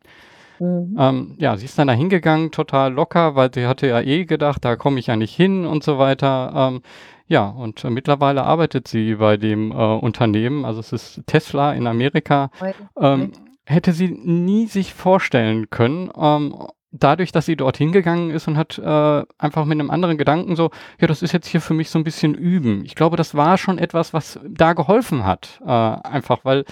[SPEAKER 1] Mhm. Ähm, ja, sie ist dann da hingegangen, total locker, weil sie hatte ja eh gedacht, da komme ich ja nicht hin und so weiter. Ähm, ja, und äh, mittlerweile arbeitet sie bei dem äh, Unternehmen, also es ist Tesla in Amerika. Ähm, hätte sie nie sich vorstellen können, ähm, dadurch, dass sie dorthin gegangen ist und hat äh, einfach mit einem anderen Gedanken so, ja, das ist jetzt hier für mich so ein bisschen üben. Ich glaube, das war schon etwas, was da geholfen hat. Äh, einfach, weil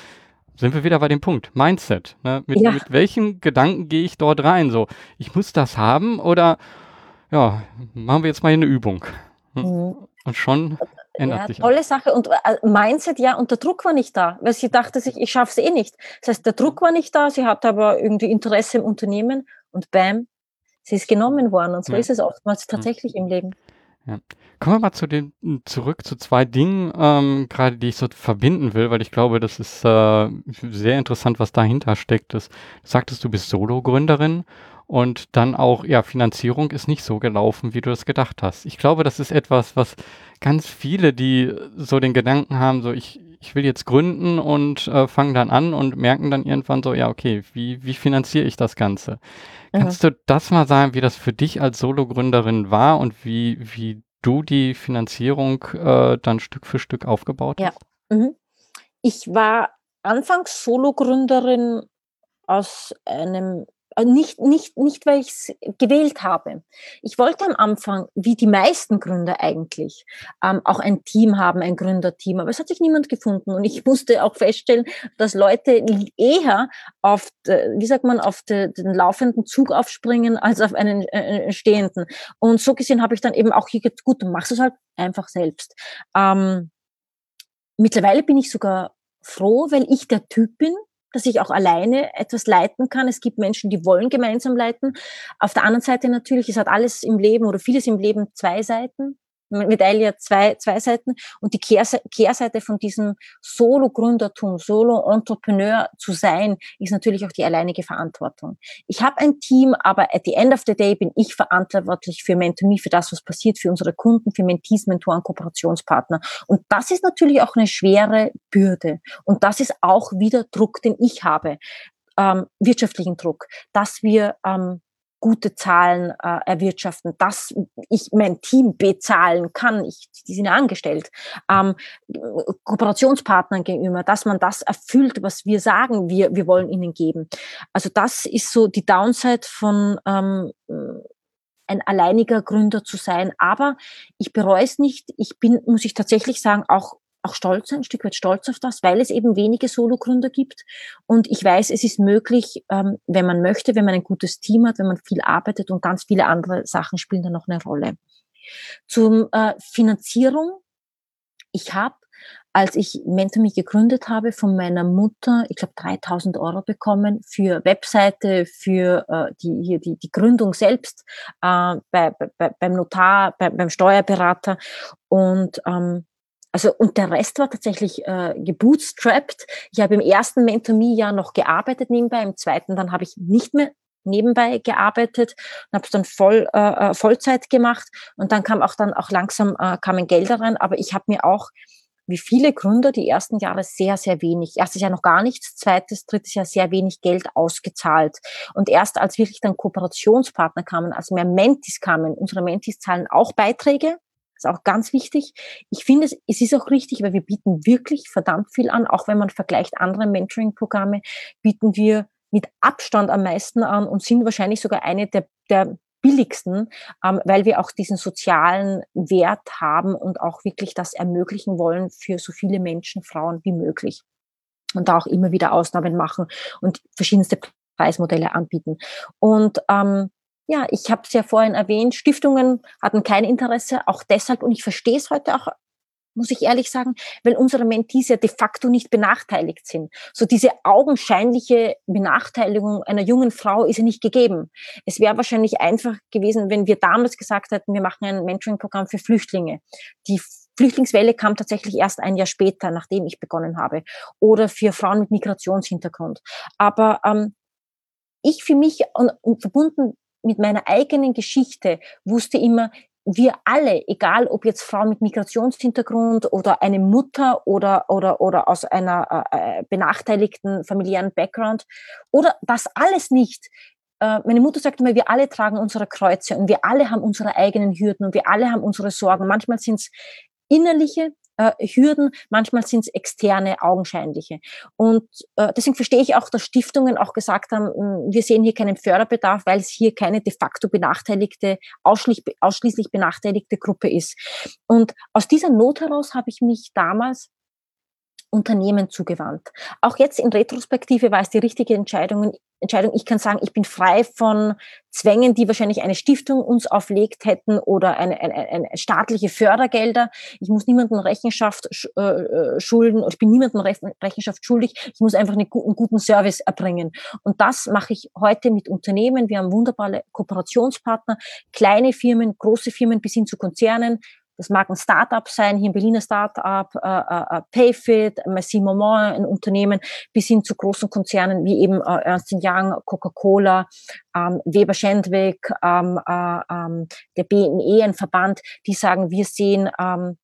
[SPEAKER 1] sind wir wieder bei dem Punkt, Mindset. Ne? Mit, ja. mit welchen Gedanken gehe ich dort rein? So, ich muss das haben oder ja, machen wir jetzt mal eine Übung. Hm? Mhm. Und schon ändert
[SPEAKER 2] ja,
[SPEAKER 1] sich.
[SPEAKER 2] Tolle alles. Sache. Und äh, Mindset, ja, und der Druck war nicht da, weil sie dachte sich, ich schaffe es eh nicht. Das heißt, der Druck war nicht da, sie hatte aber irgendwie Interesse im Unternehmen und bam, Sie ist genommen worden und so ja. ist es oftmals tatsächlich ja. im Leben.
[SPEAKER 1] Ja. Kommen wir mal zu den zurück zu zwei Dingen, ähm, gerade die ich so verbinden will, weil ich glaube, das ist äh, sehr interessant, was dahinter steckt. Das, du sagtest, du bist Solo-Gründerin und dann auch, ja, Finanzierung ist nicht so gelaufen, wie du das gedacht hast. Ich glaube, das ist etwas, was ganz viele, die so den Gedanken haben, so ich, ich will jetzt gründen und äh, fangen dann an und merken dann irgendwann so, ja, okay, wie, wie finanziere ich das Ganze? Kannst du das mal sagen, wie das für dich als Solo-Gründerin war und wie, wie du die Finanzierung äh, dann Stück für Stück aufgebaut
[SPEAKER 2] hast? Ja. Mhm. Ich war anfangs Solo-Gründerin aus einem nicht, nicht, nicht, weil ich es gewählt habe. Ich wollte am Anfang, wie die meisten Gründer eigentlich, ähm, auch ein Team haben, ein Gründerteam, aber es hat sich niemand gefunden. Und ich musste auch feststellen, dass Leute eher auf, wie sagt man, auf de, den laufenden Zug aufspringen, als auf einen äh, stehenden. Und so gesehen habe ich dann eben auch hier gesagt, gut, du machst es halt einfach selbst. Ähm, mittlerweile bin ich sogar froh, weil ich der Typ bin, dass ich auch alleine etwas leiten kann. Es gibt Menschen, die wollen gemeinsam leiten. Auf der anderen Seite natürlich, es hat alles im Leben oder vieles im Leben zwei Seiten. Medaille zwei, zwei Seiten. Und die Kehrseite von diesem Solo-Gründertum, Solo-Entrepreneur zu sein, ist natürlich auch die alleinige Verantwortung. Ich habe ein Team, aber at the end of the day bin ich verantwortlich für Mentomy, für das, was passiert, für unsere Kunden, für Mentees, Mentoren, Kooperationspartner. Und das ist natürlich auch eine schwere Bürde. Und das ist auch wieder Druck, den ich habe. Ähm, wirtschaftlichen Druck, dass wir ähm, gute Zahlen äh, erwirtschaften, dass ich mein Team bezahlen kann, ich, die sind ja angestellt, ähm, Kooperationspartnern gegenüber, dass man das erfüllt, was wir sagen, wir, wir wollen ihnen geben. Also das ist so die Downside von ähm, ein alleiniger Gründer zu sein. Aber ich bereue es nicht. Ich bin, muss ich tatsächlich sagen, auch auch stolz, ein Stück weit stolz auf das, weil es eben wenige Sologründer gibt. Und ich weiß, es ist möglich, ähm, wenn man möchte, wenn man ein gutes Team hat, wenn man viel arbeitet und ganz viele andere Sachen spielen da noch eine Rolle. Zum äh, Finanzierung. Ich habe, als ich MentorMe gegründet habe, von meiner Mutter, ich glaube 3000 Euro bekommen für Webseite, für äh, die, hier die, die Gründung selbst, äh, bei, bei, beim Notar, bei, beim Steuerberater. Und ähm, also und der Rest war tatsächlich äh, gebootstrapped. Ich habe im ersten Mentor-Me-Jahr noch gearbeitet nebenbei, im zweiten dann habe ich nicht mehr nebenbei gearbeitet und habe es dann voll äh, äh, Vollzeit gemacht und dann kam auch dann auch langsam äh, kamen Gelder rein, aber ich habe mir auch wie viele Gründer die ersten Jahre sehr, sehr wenig. Erstes Jahr noch gar nichts, zweites, drittes Jahr sehr wenig Geld ausgezahlt. Und erst als wirklich dann Kooperationspartner kamen, als mehr Mentis kamen, unsere Mentis zahlen auch Beiträge, ist auch ganz wichtig. Ich finde, es, es ist auch richtig, weil wir bieten wirklich verdammt viel an. Auch wenn man vergleicht andere Mentoring-Programme, bieten wir mit Abstand am meisten an und sind wahrscheinlich sogar eine der, der billigsten, ähm, weil wir auch diesen sozialen Wert haben und auch wirklich das ermöglichen wollen für so viele Menschen, Frauen wie möglich. Und da auch immer wieder Ausnahmen machen und verschiedenste Preismodelle anbieten. Und ähm, ja, ich habe es ja vorhin erwähnt, Stiftungen hatten kein Interesse, auch deshalb, und ich verstehe es heute auch, muss ich ehrlich sagen, weil unsere Mentees ja de facto nicht benachteiligt sind. So diese augenscheinliche Benachteiligung einer jungen Frau ist ja nicht gegeben. Es wäre wahrscheinlich einfach gewesen, wenn wir damals gesagt hätten, wir machen ein Mentoring-Programm für Flüchtlinge. Die Flüchtlingswelle kam tatsächlich erst ein Jahr später, nachdem ich begonnen habe. Oder für Frauen mit Migrationshintergrund. Aber ähm, ich für mich und, und verbunden mit meiner eigenen Geschichte wusste immer, wir alle, egal ob jetzt Frau mit Migrationshintergrund oder eine Mutter oder, oder, oder aus einer äh, äh, benachteiligten familiären Background oder das alles nicht. Äh, meine Mutter sagt immer, wir alle tragen unsere Kreuze und wir alle haben unsere eigenen Hürden und wir alle haben unsere Sorgen. Manchmal sind es innerliche, äh, Hürden, manchmal sind es externe, augenscheinliche. Und äh, deswegen verstehe ich auch, dass Stiftungen auch gesagt haben, hm, wir sehen hier keinen Förderbedarf, weil es hier keine de facto benachteiligte, ausschließlich, ausschließlich benachteiligte Gruppe ist. Und aus dieser Not heraus habe ich mich damals Unternehmen zugewandt. Auch jetzt in Retrospektive war es die richtige Entscheidung. Entscheidung. Ich kann sagen, ich bin frei von Zwängen, die wahrscheinlich eine Stiftung uns auflegt hätten oder eine, eine, eine staatliche Fördergelder. Ich muss niemandem Rechenschaft äh, äh, schulden oder ich bin niemandem Rechenschaft schuldig. Ich muss einfach einen guten, guten Service erbringen. Und das mache ich heute mit Unternehmen. Wir haben wunderbare Kooperationspartner, kleine Firmen, große Firmen bis hin zu Konzernen, das mag ein Startup sein, hier ein Berliner Startup, äh, äh, äh Payfit, Merci Moment, ein Unternehmen, bis hin zu großen Konzernen wie eben äh, Ernst Young, Coca-Cola, ähm, Weber Schendwick, ähm, äh, ähm, der BME, ein Verband, die sagen, wir sehen ähm,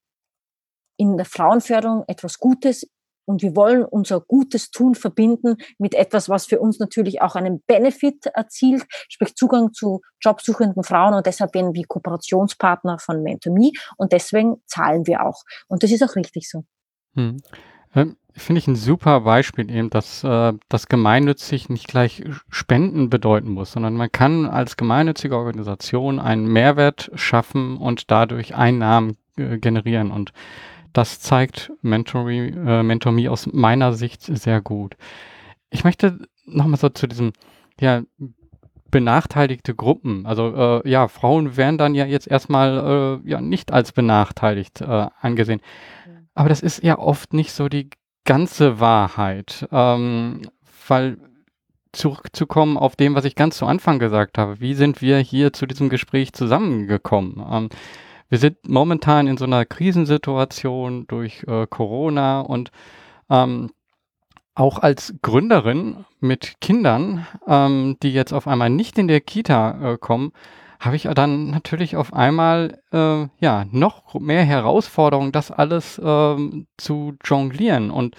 [SPEAKER 2] in der Frauenförderung etwas Gutes, und wir wollen unser gutes Tun verbinden mit etwas, was für uns natürlich auch einen Benefit erzielt, sprich Zugang zu jobsuchenden Frauen. Und deshalb werden wir Kooperationspartner von MentorMe und deswegen zahlen wir auch. Und das ist auch richtig so.
[SPEAKER 1] Hm. Ähm, Finde ich ein super Beispiel eben, dass äh, das gemeinnützig nicht gleich Spenden bedeuten muss, sondern man kann als gemeinnützige Organisation einen Mehrwert schaffen und dadurch Einnahmen äh, generieren. Und das zeigt Mentory, äh, MentorMe aus meiner Sicht sehr gut. Ich möchte nochmal so zu diesem, ja, benachteiligte Gruppen. Also äh, ja, Frauen werden dann ja jetzt erstmal äh, ja nicht als benachteiligt äh, angesehen. Aber das ist ja oft nicht so die ganze Wahrheit. Ähm, weil zurückzukommen auf dem, was ich ganz zu Anfang gesagt habe. Wie sind wir hier zu diesem Gespräch zusammengekommen? Ähm, wir sind momentan in so einer Krisensituation durch äh, Corona und ähm, auch als Gründerin mit Kindern, ähm, die jetzt auf einmal nicht in der Kita äh, kommen, habe ich dann natürlich auf einmal äh, ja noch mehr Herausforderungen, das alles ähm, zu jonglieren. Und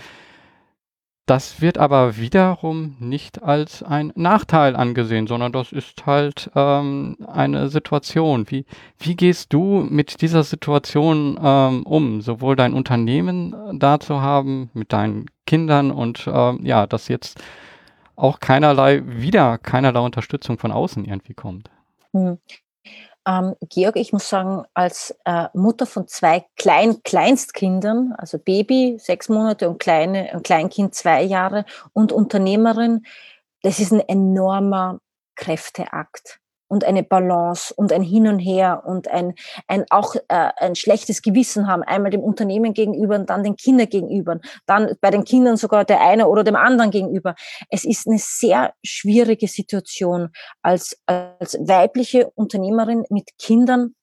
[SPEAKER 1] das wird aber wiederum nicht als ein Nachteil angesehen, sondern das ist halt ähm, eine Situation. Wie, wie gehst du mit dieser Situation ähm, um, sowohl dein Unternehmen äh, da zu haben, mit deinen Kindern und ähm, ja, dass jetzt auch keinerlei, wieder keinerlei Unterstützung von außen irgendwie kommt?
[SPEAKER 2] Hm. Ähm, Georg, ich muss sagen, als äh, Mutter von zwei Klein Kleinstkindern, also Baby sechs Monate und kleine, ein Kleinkind zwei Jahre und Unternehmerin, das ist ein enormer Kräfteakt und eine Balance und ein Hin und Her und ein, ein auch äh, ein schlechtes Gewissen haben, einmal dem Unternehmen gegenüber und dann den Kindern gegenüber, dann bei den Kindern sogar der eine oder dem anderen gegenüber. Es ist eine sehr schwierige Situation als, als weibliche Unternehmerin mit Kindern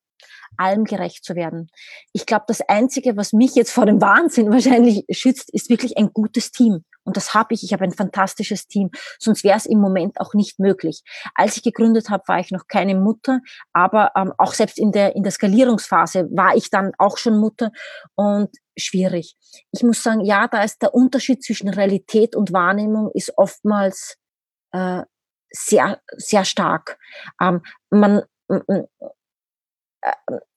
[SPEAKER 2] allem gerecht zu werden. Ich glaube, das Einzige, was mich jetzt vor dem Wahnsinn wahrscheinlich schützt, ist wirklich ein gutes Team. Und das habe ich. Ich habe ein fantastisches Team. Sonst wäre es im Moment auch nicht möglich. Als ich gegründet habe, war ich noch keine Mutter, aber ähm, auch selbst in der, in der Skalierungsphase war ich dann auch schon Mutter und schwierig. Ich muss sagen, ja, da ist der Unterschied zwischen Realität und Wahrnehmung ist oftmals äh, sehr, sehr stark. Ähm, man,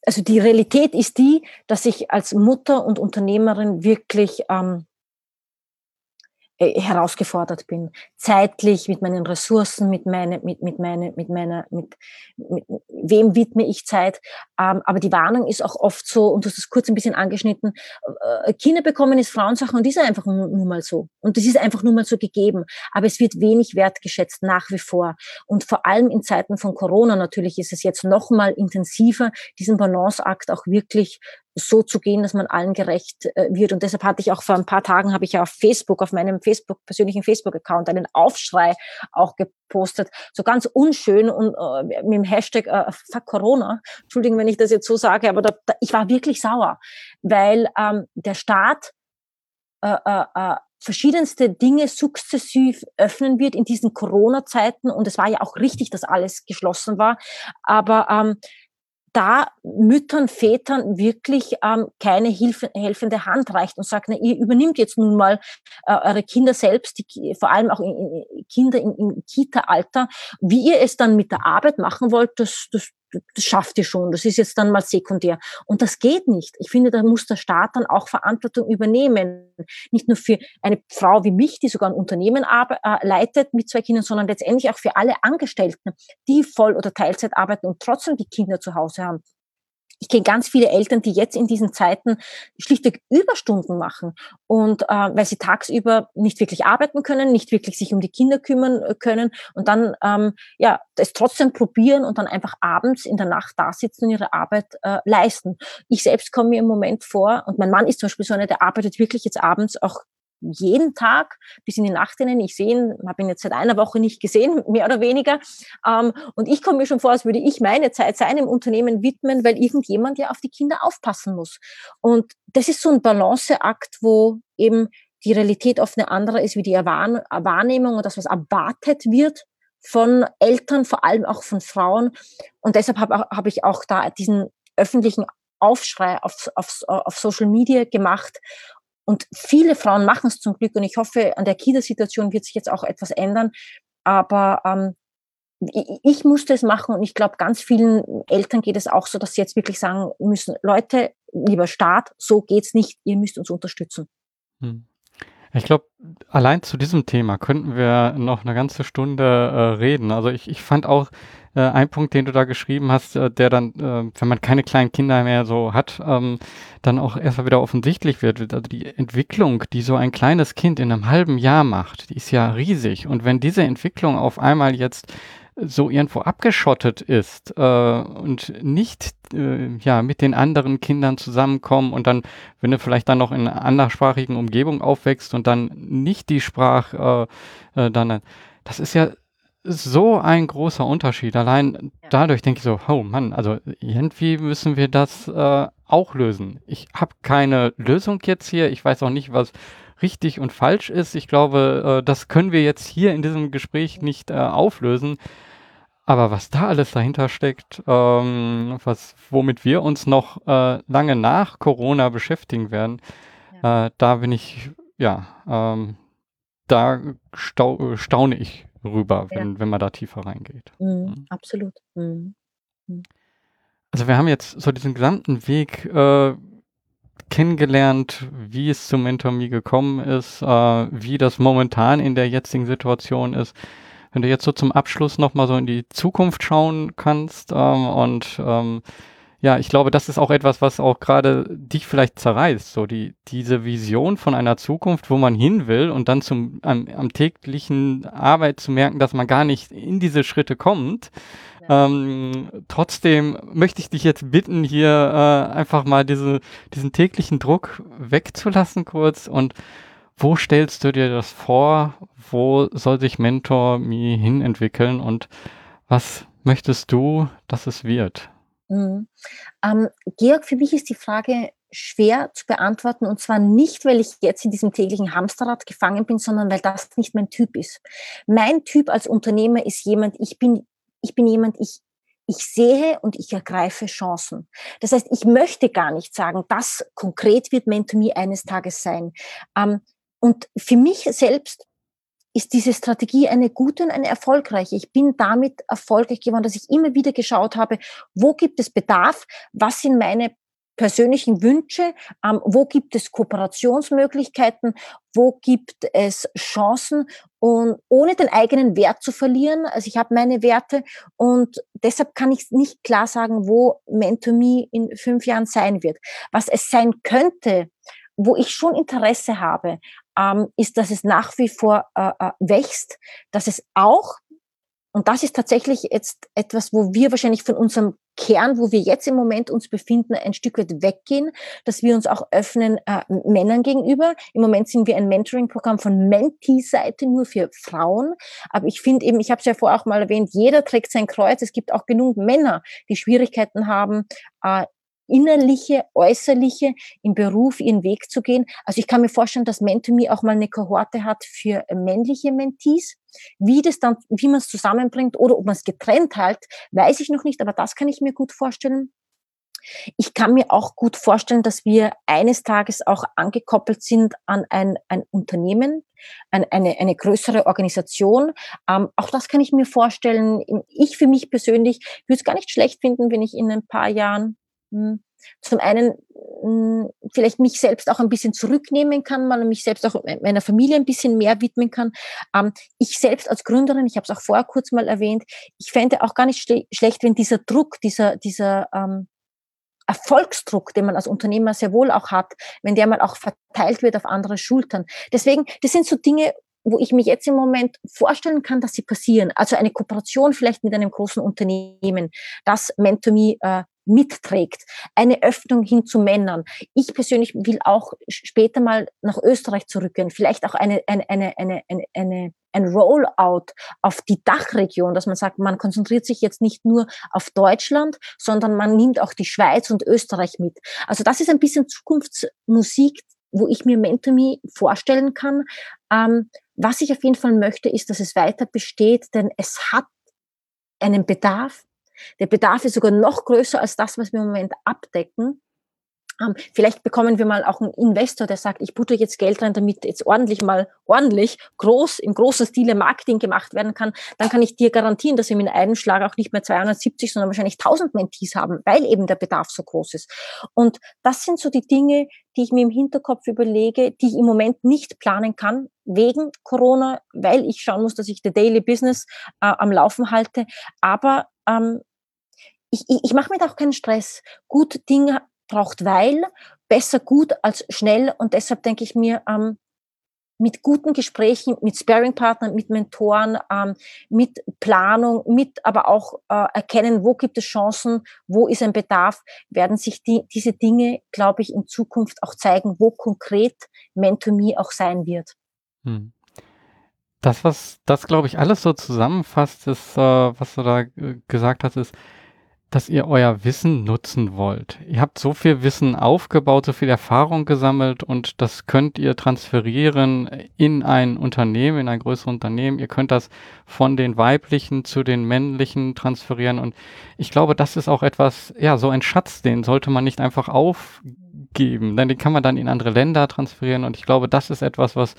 [SPEAKER 2] also die Realität ist die, dass ich als Mutter und Unternehmerin wirklich ähm, äh, herausgefordert bin. Zeitlich, mit meinen Ressourcen, mit meine, mit, mit meine, mit meiner, mit, mit wem widme ich Zeit. Ähm, aber die Warnung ist auch oft so, und du hast es kurz ein bisschen angeschnitten, äh, Kinder bekommen ist Frauensache und ist einfach nur, nur mal so. Und das ist einfach nur mal so gegeben. Aber es wird wenig wertgeschätzt nach wie vor. Und vor allem in Zeiten von Corona natürlich ist es jetzt noch mal intensiver, diesen Balanceakt auch wirklich so zu gehen, dass man allen gerecht äh, wird. Und deshalb hatte ich auch vor ein paar Tagen, habe ich ja auf Facebook, auf meinem Facebook, persönlichen Facebook-Account einen Aufschrei auch gepostet. So ganz unschön und äh, mit dem Hashtag äh, Fuck Corona. Entschuldigen, wenn ich das jetzt so sage, aber da, da, ich war wirklich sauer, weil ähm, der Staat äh, äh, äh, verschiedenste Dinge sukzessiv öffnen wird in diesen Corona-Zeiten. Und es war ja auch richtig, dass alles geschlossen war. Aber ähm, da Müttern, Vätern wirklich ähm, keine Hilfe, helfende Hand reicht und sagt, na, ihr übernimmt jetzt nun mal äh, eure Kinder selbst, die, vor allem auch in, in Kinder im, Kita-Alter. Wie ihr es dann mit der Arbeit machen wollt, das, das, das schafft ihr schon. Das ist jetzt dann mal sekundär. Und das geht nicht. Ich finde, da muss der Staat dann auch Verantwortung übernehmen. Nicht nur für eine Frau wie mich, die sogar ein Unternehmen äh, leitet mit zwei Kindern, sondern letztendlich auch für alle Angestellten, die Voll- oder Teilzeit arbeiten und trotzdem die Kinder zu Hause haben. Ich kenne ganz viele Eltern, die jetzt in diesen Zeiten schlichtweg Überstunden machen und äh, weil sie tagsüber nicht wirklich arbeiten können, nicht wirklich sich um die Kinder kümmern äh, können und dann ähm, ja es trotzdem probieren und dann einfach abends in der Nacht da sitzen und ihre Arbeit äh, leisten. Ich selbst komme mir im Moment vor und mein Mann ist zum Beispiel so einer, der arbeitet wirklich jetzt abends auch jeden Tag bis in die Nacht hinein. Ich sehe ihn, habe ihn jetzt seit einer Woche nicht gesehen, (laughs) mehr oder weniger. Ähm, und ich komme mir schon vor, als würde ich meine Zeit seinem Unternehmen widmen, weil irgendjemand ja auf die Kinder aufpassen muss. Und das ist so ein Balanceakt, wo eben die Realität oft eine andere ist wie die Wahrnehmung und das, was erwartet wird von Eltern, vor allem auch von Frauen. Und deshalb habe hab ich auch da diesen öffentlichen Aufschrei auf, auf, auf Social Media gemacht und viele Frauen machen es zum Glück und ich hoffe, an der Kita-Situation wird sich jetzt auch etwas ändern. Aber ähm, ich, musste es machen und ich glaube, ganz vielen Eltern geht es auch so, dass sie jetzt wirklich sagen müssen, Leute, lieber Staat, so geht's nicht, ihr müsst uns unterstützen.
[SPEAKER 1] Hm. Ich glaube, allein zu diesem Thema könnten wir noch eine ganze Stunde äh, reden. Also ich, ich fand auch äh, ein Punkt, den du da geschrieben hast, äh, der dann, äh, wenn man keine kleinen Kinder mehr so hat, ähm, dann auch erstmal wieder offensichtlich wird. Also die Entwicklung, die so ein kleines Kind in einem halben Jahr macht, die ist ja riesig. Und wenn diese Entwicklung auf einmal jetzt so irgendwo abgeschottet ist äh, und nicht äh, ja mit den anderen Kindern zusammenkommen und dann, wenn du vielleicht dann noch in einer anderssprachigen Umgebung aufwächst und dann nicht die Sprache äh, äh, dann, das ist ja so ein großer Unterschied. Allein ja. dadurch denke ich so, oh Mann, also irgendwie müssen wir das äh, auch lösen. Ich habe keine Lösung jetzt hier. Ich weiß auch nicht, was richtig und falsch ist. Ich glaube, äh, das können wir jetzt hier in diesem Gespräch nicht auflösen. Aber was da alles dahinter steckt, ähm, was, womit wir uns noch äh, lange nach Corona beschäftigen werden, ja. äh, da bin ich, ja, ähm, da stau staune ich rüber, wenn, ja. wenn man da tiefer reingeht.
[SPEAKER 2] Mhm, mhm. Absolut. Mhm.
[SPEAKER 1] Mhm. Also wir haben jetzt so diesen gesamten Weg äh, kennengelernt, wie es zum Mentor Me gekommen ist, äh, wie das momentan in der jetzigen Situation ist wenn du jetzt so zum Abschluss nochmal so in die Zukunft schauen kannst ähm, und ähm, ja, ich glaube, das ist auch etwas, was auch gerade dich vielleicht zerreißt, so die, diese Vision von einer Zukunft, wo man hin will und dann zum, am, am täglichen Arbeit zu merken, dass man gar nicht in diese Schritte kommt. Ja. Ähm, trotzdem möchte ich dich jetzt bitten, hier äh, einfach mal diese, diesen täglichen Druck wegzulassen kurz und wo stellst du dir das vor? Wo soll sich Mentor Me hinentwickeln und was möchtest du, dass es wird?
[SPEAKER 2] Mhm. Ähm, Georg, für mich ist die Frage schwer zu beantworten und zwar nicht, weil ich jetzt in diesem täglichen Hamsterrad gefangen bin, sondern weil das nicht mein Typ ist. Mein Typ als Unternehmer ist jemand, ich bin, ich bin jemand, ich, ich sehe und ich ergreife Chancen. Das heißt, ich möchte gar nicht sagen, das konkret wird Mentor eines Tages sein. Ähm, und für mich selbst ist diese Strategie eine gute und eine erfolgreiche. Ich bin damit erfolgreich geworden, dass ich immer wieder geschaut habe, wo gibt es Bedarf, was sind meine persönlichen Wünsche, ähm, wo gibt es Kooperationsmöglichkeiten, wo gibt es Chancen und ohne den eigenen Wert zu verlieren. Also ich habe meine Werte und deshalb kann ich nicht klar sagen, wo MentorMe in fünf Jahren sein wird. Was es sein könnte, wo ich schon Interesse habe, ist, dass es nach wie vor äh, äh, wächst, dass es auch, und das ist tatsächlich jetzt etwas, wo wir wahrscheinlich von unserem Kern, wo wir jetzt im Moment uns befinden, ein Stück weit weggehen, dass wir uns auch öffnen äh, Männern gegenüber. Im Moment sind wir ein Mentoring-Programm von Mentee-Seite nur für Frauen. Aber ich finde eben, ich habe es ja vorher auch mal erwähnt, jeder trägt sein Kreuz. Es gibt auch genug Männer, die Schwierigkeiten haben, äh, innerliche, äußerliche im Beruf ihren Weg zu gehen. Also ich kann mir vorstellen, dass MentorMe auch mal eine Kohorte hat für männliche Mentees. Wie das dann, wie man es zusammenbringt oder ob man es getrennt hält, weiß ich noch nicht, aber das kann ich mir gut vorstellen. Ich kann mir auch gut vorstellen, dass wir eines Tages auch angekoppelt sind an ein, ein Unternehmen, an eine, eine größere Organisation. Ähm, auch das kann ich mir vorstellen. Ich für mich persönlich würde es gar nicht schlecht finden, wenn ich in ein paar Jahren. Zum einen hm, vielleicht mich selbst auch ein bisschen zurücknehmen kann, man mich selbst auch meiner Familie ein bisschen mehr widmen kann. Ähm, ich selbst als Gründerin, ich habe es auch vorher kurz mal erwähnt, ich fände auch gar nicht schlecht, wenn dieser Druck, dieser, dieser ähm, Erfolgsdruck, den man als Unternehmer sehr wohl auch hat, wenn der mal auch verteilt wird auf andere Schultern. Deswegen, das sind so Dinge, wo ich mir jetzt im Moment vorstellen kann, dass sie passieren. Also eine Kooperation vielleicht mit einem großen Unternehmen, das MentorMe äh, mitträgt. Eine Öffnung hin zu Männern. Ich persönlich will auch später mal nach Österreich zurückgehen. Vielleicht auch eine, eine, eine, eine, eine, eine ein Rollout auf die Dachregion, dass man sagt, man konzentriert sich jetzt nicht nur auf Deutschland, sondern man nimmt auch die Schweiz und Österreich mit. Also das ist ein bisschen Zukunftsmusik, wo ich mir MentorMe vorstellen kann. Ähm, was ich auf jeden Fall möchte, ist, dass es weiter besteht, denn es hat einen Bedarf. Der Bedarf ist sogar noch größer als das, was wir im Moment abdecken. Ähm, vielleicht bekommen wir mal auch einen Investor, der sagt, ich butte jetzt Geld rein, damit jetzt ordentlich mal ordentlich groß, im großen Stile Marketing gemacht werden kann. Dann kann ich dir garantieren, dass wir mit einem Schlag auch nicht mehr 270, sondern wahrscheinlich 1000 Mentees haben, weil eben der Bedarf so groß ist. Und das sind so die Dinge, die ich mir im Hinterkopf überlege, die ich im Moment nicht planen kann, wegen Corona, weil ich schauen muss, dass ich the Daily Business äh, am Laufen halte. Aber ähm, ich, ich, ich mache mir da auch keinen Stress. Gut Dinge braucht weil, besser gut als schnell. Und deshalb denke ich mir, ähm, mit guten Gesprächen, mit Sparing-Partnern, mit Mentoren, ähm, mit Planung, mit aber auch äh, erkennen, wo gibt es Chancen, wo ist ein Bedarf, werden sich die, diese Dinge, glaube ich, in Zukunft auch zeigen, wo konkret Mentor-Me auch sein wird. Hm.
[SPEAKER 1] Das, was das, glaube ich, alles so zusammenfasst, ist, äh, was du da äh, gesagt hast, ist, dass ihr euer Wissen nutzen wollt. Ihr habt so viel Wissen aufgebaut, so viel Erfahrung gesammelt und das könnt ihr transferieren in ein Unternehmen, in ein größeres Unternehmen. Ihr könnt das von den weiblichen zu den männlichen transferieren und ich glaube, das ist auch etwas, ja, so ein Schatz, den sollte man nicht einfach aufgeben, denn den kann man dann in andere Länder transferieren und ich glaube, das ist etwas, was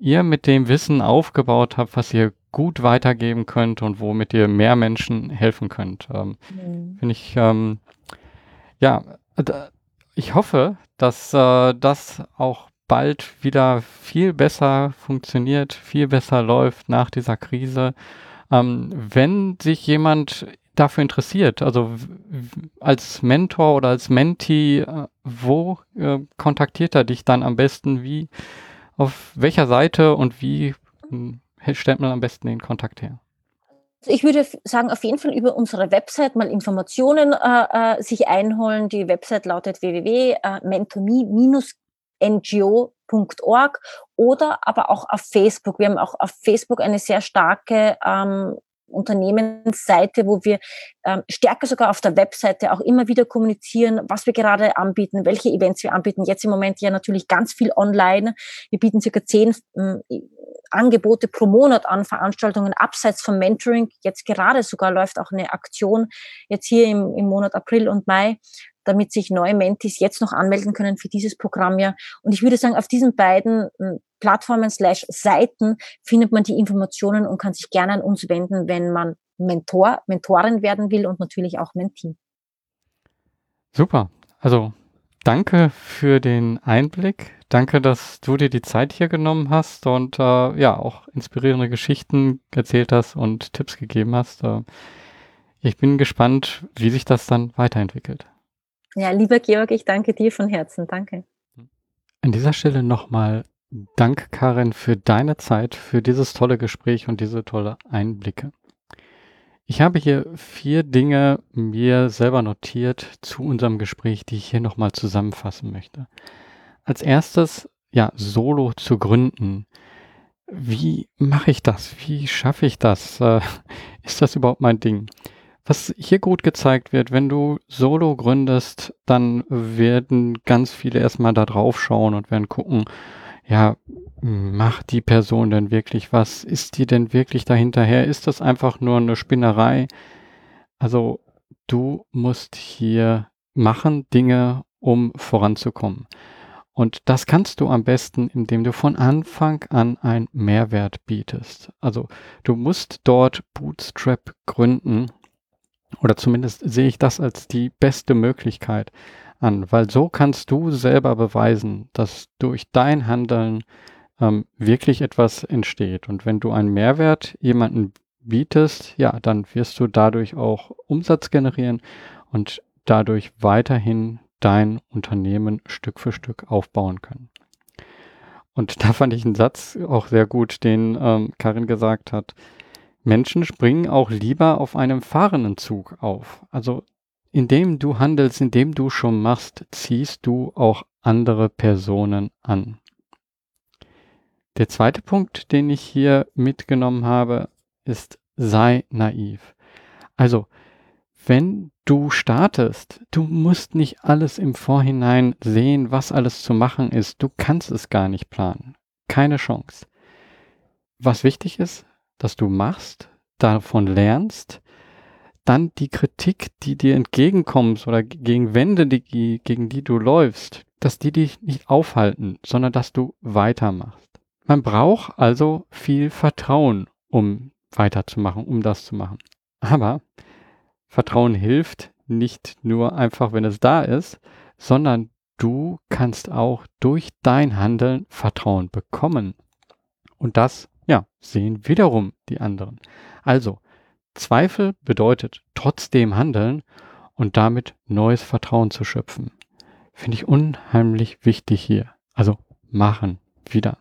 [SPEAKER 1] ihr mit dem Wissen aufgebaut habt, was ihr gut weitergeben könnt und womit ihr mehr Menschen helfen könnt. Ähm, mhm. Finde ich, ähm, ja, ich hoffe, dass äh, das auch bald wieder viel besser funktioniert, viel besser läuft nach dieser Krise. Ähm, wenn sich jemand dafür interessiert, also als Mentor oder als Mentee, äh, wo äh, kontaktiert er dich dann am besten? Wie, auf welcher Seite und wie hm, stellt man am besten den Kontakt her?
[SPEAKER 2] Also ich würde sagen, auf jeden Fall über unsere Website mal Informationen äh, äh sich einholen. Die Website lautet www.mentomy-ngo.org oder aber auch auf Facebook. Wir haben auch auf Facebook eine sehr starke ähm, Unternehmensseite, wo wir ähm, stärker sogar auf der Webseite auch immer wieder kommunizieren, was wir gerade anbieten, welche Events wir anbieten. Jetzt im Moment ja natürlich ganz viel online. Wir bieten circa zehn ähm, Angebote pro Monat an, Veranstaltungen abseits vom Mentoring. Jetzt gerade sogar läuft auch eine Aktion jetzt hier im, im Monat April und Mai, damit sich neue Mentis jetzt noch anmelden können für dieses Programm ja. Und ich würde sagen, auf diesen beiden hm, Plattformen slash Seiten findet man die Informationen und kann sich gerne an uns wenden, wenn man Mentor, Mentorin werden will und natürlich auch Mentee.
[SPEAKER 1] Super. Also danke für den Einblick. Danke, dass du dir die Zeit hier genommen hast und äh, ja auch inspirierende Geschichten erzählt hast und Tipps gegeben hast. Äh, ich bin gespannt, wie sich das dann weiterentwickelt.
[SPEAKER 2] Ja, lieber Georg, ich danke dir von Herzen. Danke.
[SPEAKER 1] An dieser Stelle nochmal Dank, Karin, für deine Zeit, für dieses tolle Gespräch und diese tolle Einblicke. Ich habe hier vier Dinge mir selber notiert zu unserem Gespräch, die ich hier nochmal zusammenfassen möchte. Als erstes, ja, Solo zu gründen. Wie mache ich das? Wie schaffe ich das? Äh, (laughs) ist das überhaupt mein Ding? Was hier gut gezeigt wird, wenn du Solo gründest, dann werden ganz viele erstmal da drauf schauen und werden gucken, ja, macht die Person denn wirklich was? Ist die denn wirklich dahinterher? Ist das einfach nur eine Spinnerei? Also du musst hier machen Dinge, um voranzukommen. Und das kannst du am besten, indem du von Anfang an einen Mehrwert bietest. Also du musst dort Bootstrap gründen oder zumindest sehe ich das als die beste Möglichkeit an, weil so kannst du selber beweisen, dass durch dein Handeln ähm, wirklich etwas entsteht. Und wenn du einen Mehrwert jemanden bietest, ja, dann wirst du dadurch auch Umsatz generieren und dadurch weiterhin dein Unternehmen Stück für Stück aufbauen können. Und (laughs) da fand ich einen Satz auch sehr gut, den ähm, Karin gesagt hat. Menschen springen auch lieber auf einem fahrenden Zug auf. Also indem du handelst, indem du schon machst, ziehst du auch andere Personen an. Der zweite Punkt, den ich hier mitgenommen habe, ist sei naiv. Also, wenn du startest, du musst nicht alles im Vorhinein sehen, was alles zu machen ist. Du kannst es gar nicht planen. Keine Chance. Was wichtig ist, dass du machst, davon lernst, dann die Kritik, die dir entgegenkommt oder gegen Wände, die, gegen die du läufst, dass die dich nicht aufhalten, sondern dass du weitermachst. Man braucht also viel Vertrauen, um weiterzumachen, um das zu machen. Aber Vertrauen hilft nicht nur einfach, wenn es da ist, sondern du kannst auch durch dein Handeln Vertrauen bekommen. Und das, ja, sehen wiederum die anderen. Also, Zweifel bedeutet trotzdem handeln und damit neues Vertrauen zu schöpfen. Finde ich unheimlich wichtig hier. Also machen wieder.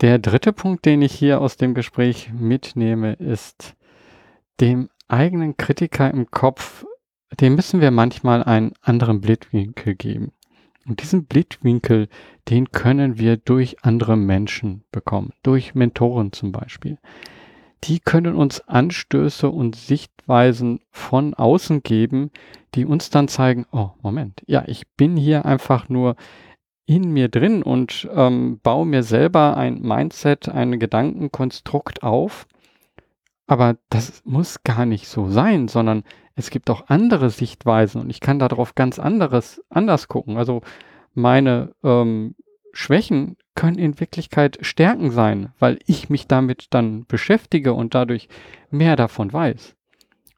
[SPEAKER 1] Der dritte Punkt, den ich hier aus dem Gespräch mitnehme, ist dem eigenen Kritiker im Kopf, dem müssen wir manchmal einen anderen Blickwinkel geben. Und diesen Blickwinkel, den können wir durch andere Menschen bekommen, durch Mentoren zum Beispiel. Die können uns Anstöße und Sichtweisen von außen geben, die uns dann zeigen, oh Moment, ja, ich bin hier einfach nur in mir drin und ähm, baue mir selber ein Mindset, ein Gedankenkonstrukt auf. Aber das muss gar nicht so sein, sondern es gibt auch andere Sichtweisen und ich kann darauf ganz anderes, anders gucken. Also meine ähm, Schwächen können in Wirklichkeit Stärken sein, weil ich mich damit dann beschäftige und dadurch mehr davon weiß.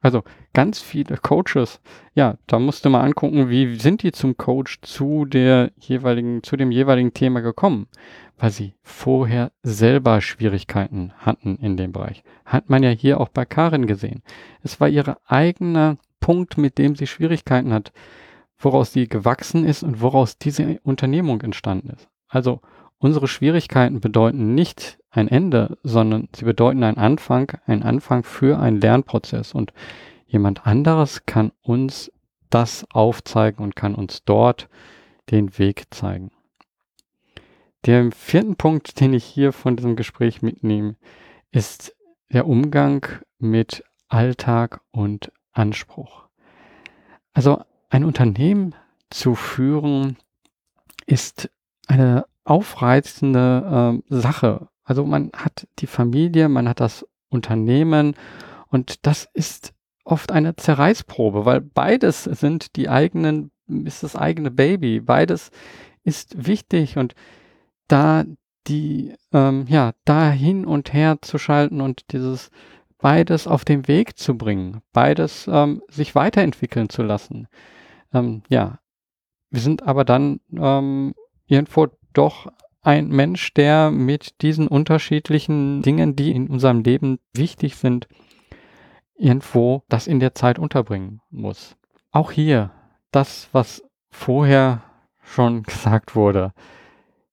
[SPEAKER 1] Also ganz viele Coaches, ja, da musste man angucken, wie sind die zum Coach zu der jeweiligen, zu dem jeweiligen Thema gekommen, weil sie vorher selber Schwierigkeiten hatten in dem Bereich. Hat man ja hier auch bei Karin gesehen. Es war ihr eigener Punkt, mit dem sie Schwierigkeiten hat, woraus sie gewachsen ist und woraus diese Unternehmung entstanden ist. Also unsere Schwierigkeiten bedeuten nicht ein Ende, sondern sie bedeuten einen Anfang, einen Anfang für einen Lernprozess. Und jemand anderes kann uns das aufzeigen und kann uns dort den Weg zeigen. Der vierten Punkt, den ich hier von diesem Gespräch mitnehme, ist der Umgang mit Alltag und Anspruch. Also ein Unternehmen zu führen ist eine aufreizende äh, Sache. Also man hat die Familie, man hat das Unternehmen und das ist oft eine Zerreißprobe, weil beides sind die eigenen, ist das eigene Baby, beides ist wichtig und da die, ähm, ja, da hin und her zu schalten und dieses beides auf den Weg zu bringen, beides ähm, sich weiterentwickeln zu lassen. Ähm, ja, wir sind aber dann ähm, irgendwo doch ein Mensch, der mit diesen unterschiedlichen Dingen, die in unserem Leben wichtig sind, irgendwo das in der Zeit unterbringen muss. Auch hier das, was vorher schon (laughs) gesagt wurde,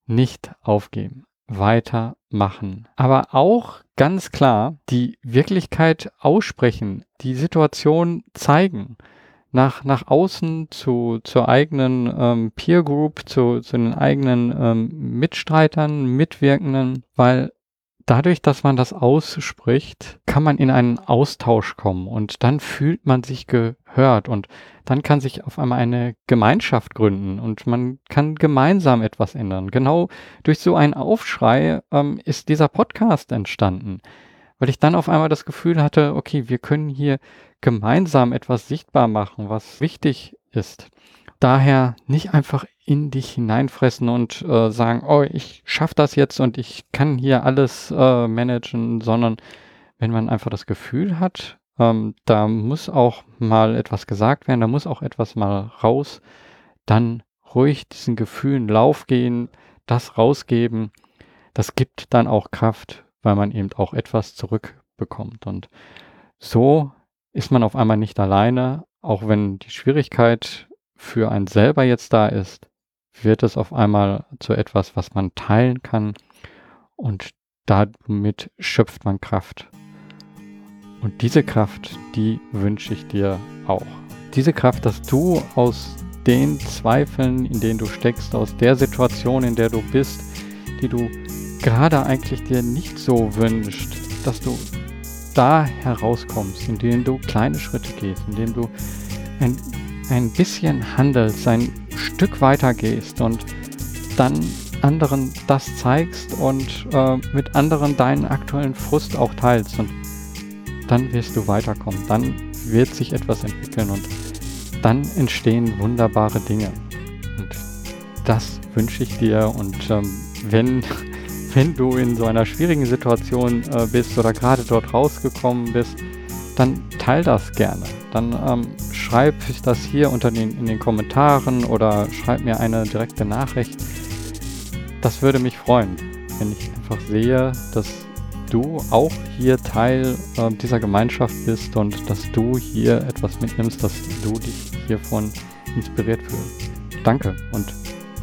[SPEAKER 1] nicht aufgeben, weitermachen. Aber auch ganz klar die Wirklichkeit aussprechen, die Situation zeigen nach, nach außen zu, zur eigenen ähm, Peer Group, zu, zu den eigenen ähm, Mitstreitern, Mitwirkenden, weil dadurch, dass man das ausspricht, kann man in einen Austausch kommen und dann fühlt man sich gehört und dann kann sich auf einmal eine Gemeinschaft gründen und man kann gemeinsam etwas ändern. Genau durch so einen Aufschrei ähm, ist dieser Podcast entstanden weil ich dann auf einmal das Gefühl hatte, okay, wir können hier gemeinsam etwas sichtbar machen, was wichtig ist. Daher nicht einfach in dich hineinfressen und äh, sagen, oh, ich schaffe das jetzt und ich kann hier alles äh, managen, sondern wenn man einfach das Gefühl hat, ähm, da muss auch mal etwas gesagt werden, da muss auch etwas mal raus, dann ruhig diesen Gefühlen Lauf gehen, das rausgeben, das gibt dann auch Kraft weil man eben auch etwas zurückbekommt. Und so ist man auf einmal nicht alleine auch wenn die Schwierigkeit für einen selber jetzt da ist, wird es auf einmal zu etwas, was man teilen kann und damit schöpft man Kraft. Und diese Kraft, die wünsche ich dir auch. Diese Kraft, dass du aus den Zweifeln, in denen du steckst, aus der Situation, in der du bist, die du gerade eigentlich dir nicht so wünscht, dass du da herauskommst, indem du kleine Schritte gehst, indem du ein, ein bisschen handelst, ein Stück weiter gehst und dann anderen das zeigst und äh, mit anderen deinen aktuellen Frust auch teilst und dann wirst du weiterkommen, dann wird sich etwas entwickeln und dann entstehen wunderbare Dinge. Und das wünsche ich dir und ähm, wenn wenn du in so einer schwierigen Situation äh, bist oder gerade dort rausgekommen bist, dann teil das gerne. Dann ähm, schreib das hier unter den, in den Kommentaren oder schreib mir eine direkte Nachricht. Das würde mich freuen, wenn ich einfach sehe, dass du auch hier Teil äh, dieser Gemeinschaft bist und dass du hier etwas mitnimmst, dass du dich hiervon inspiriert fühlst. Danke und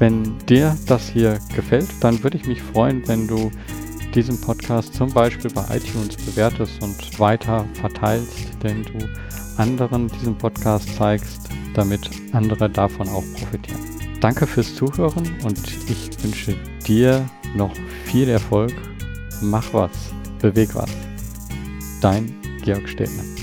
[SPEAKER 1] wenn dir das hier gefällt, dann würde ich mich freuen, wenn du diesen Podcast zum Beispiel bei iTunes bewertest und weiter verteilst, denn du anderen diesen Podcast zeigst, damit andere davon auch profitieren. Danke fürs Zuhören und ich wünsche dir noch viel Erfolg. Mach was, beweg was. Dein Georg Stedner.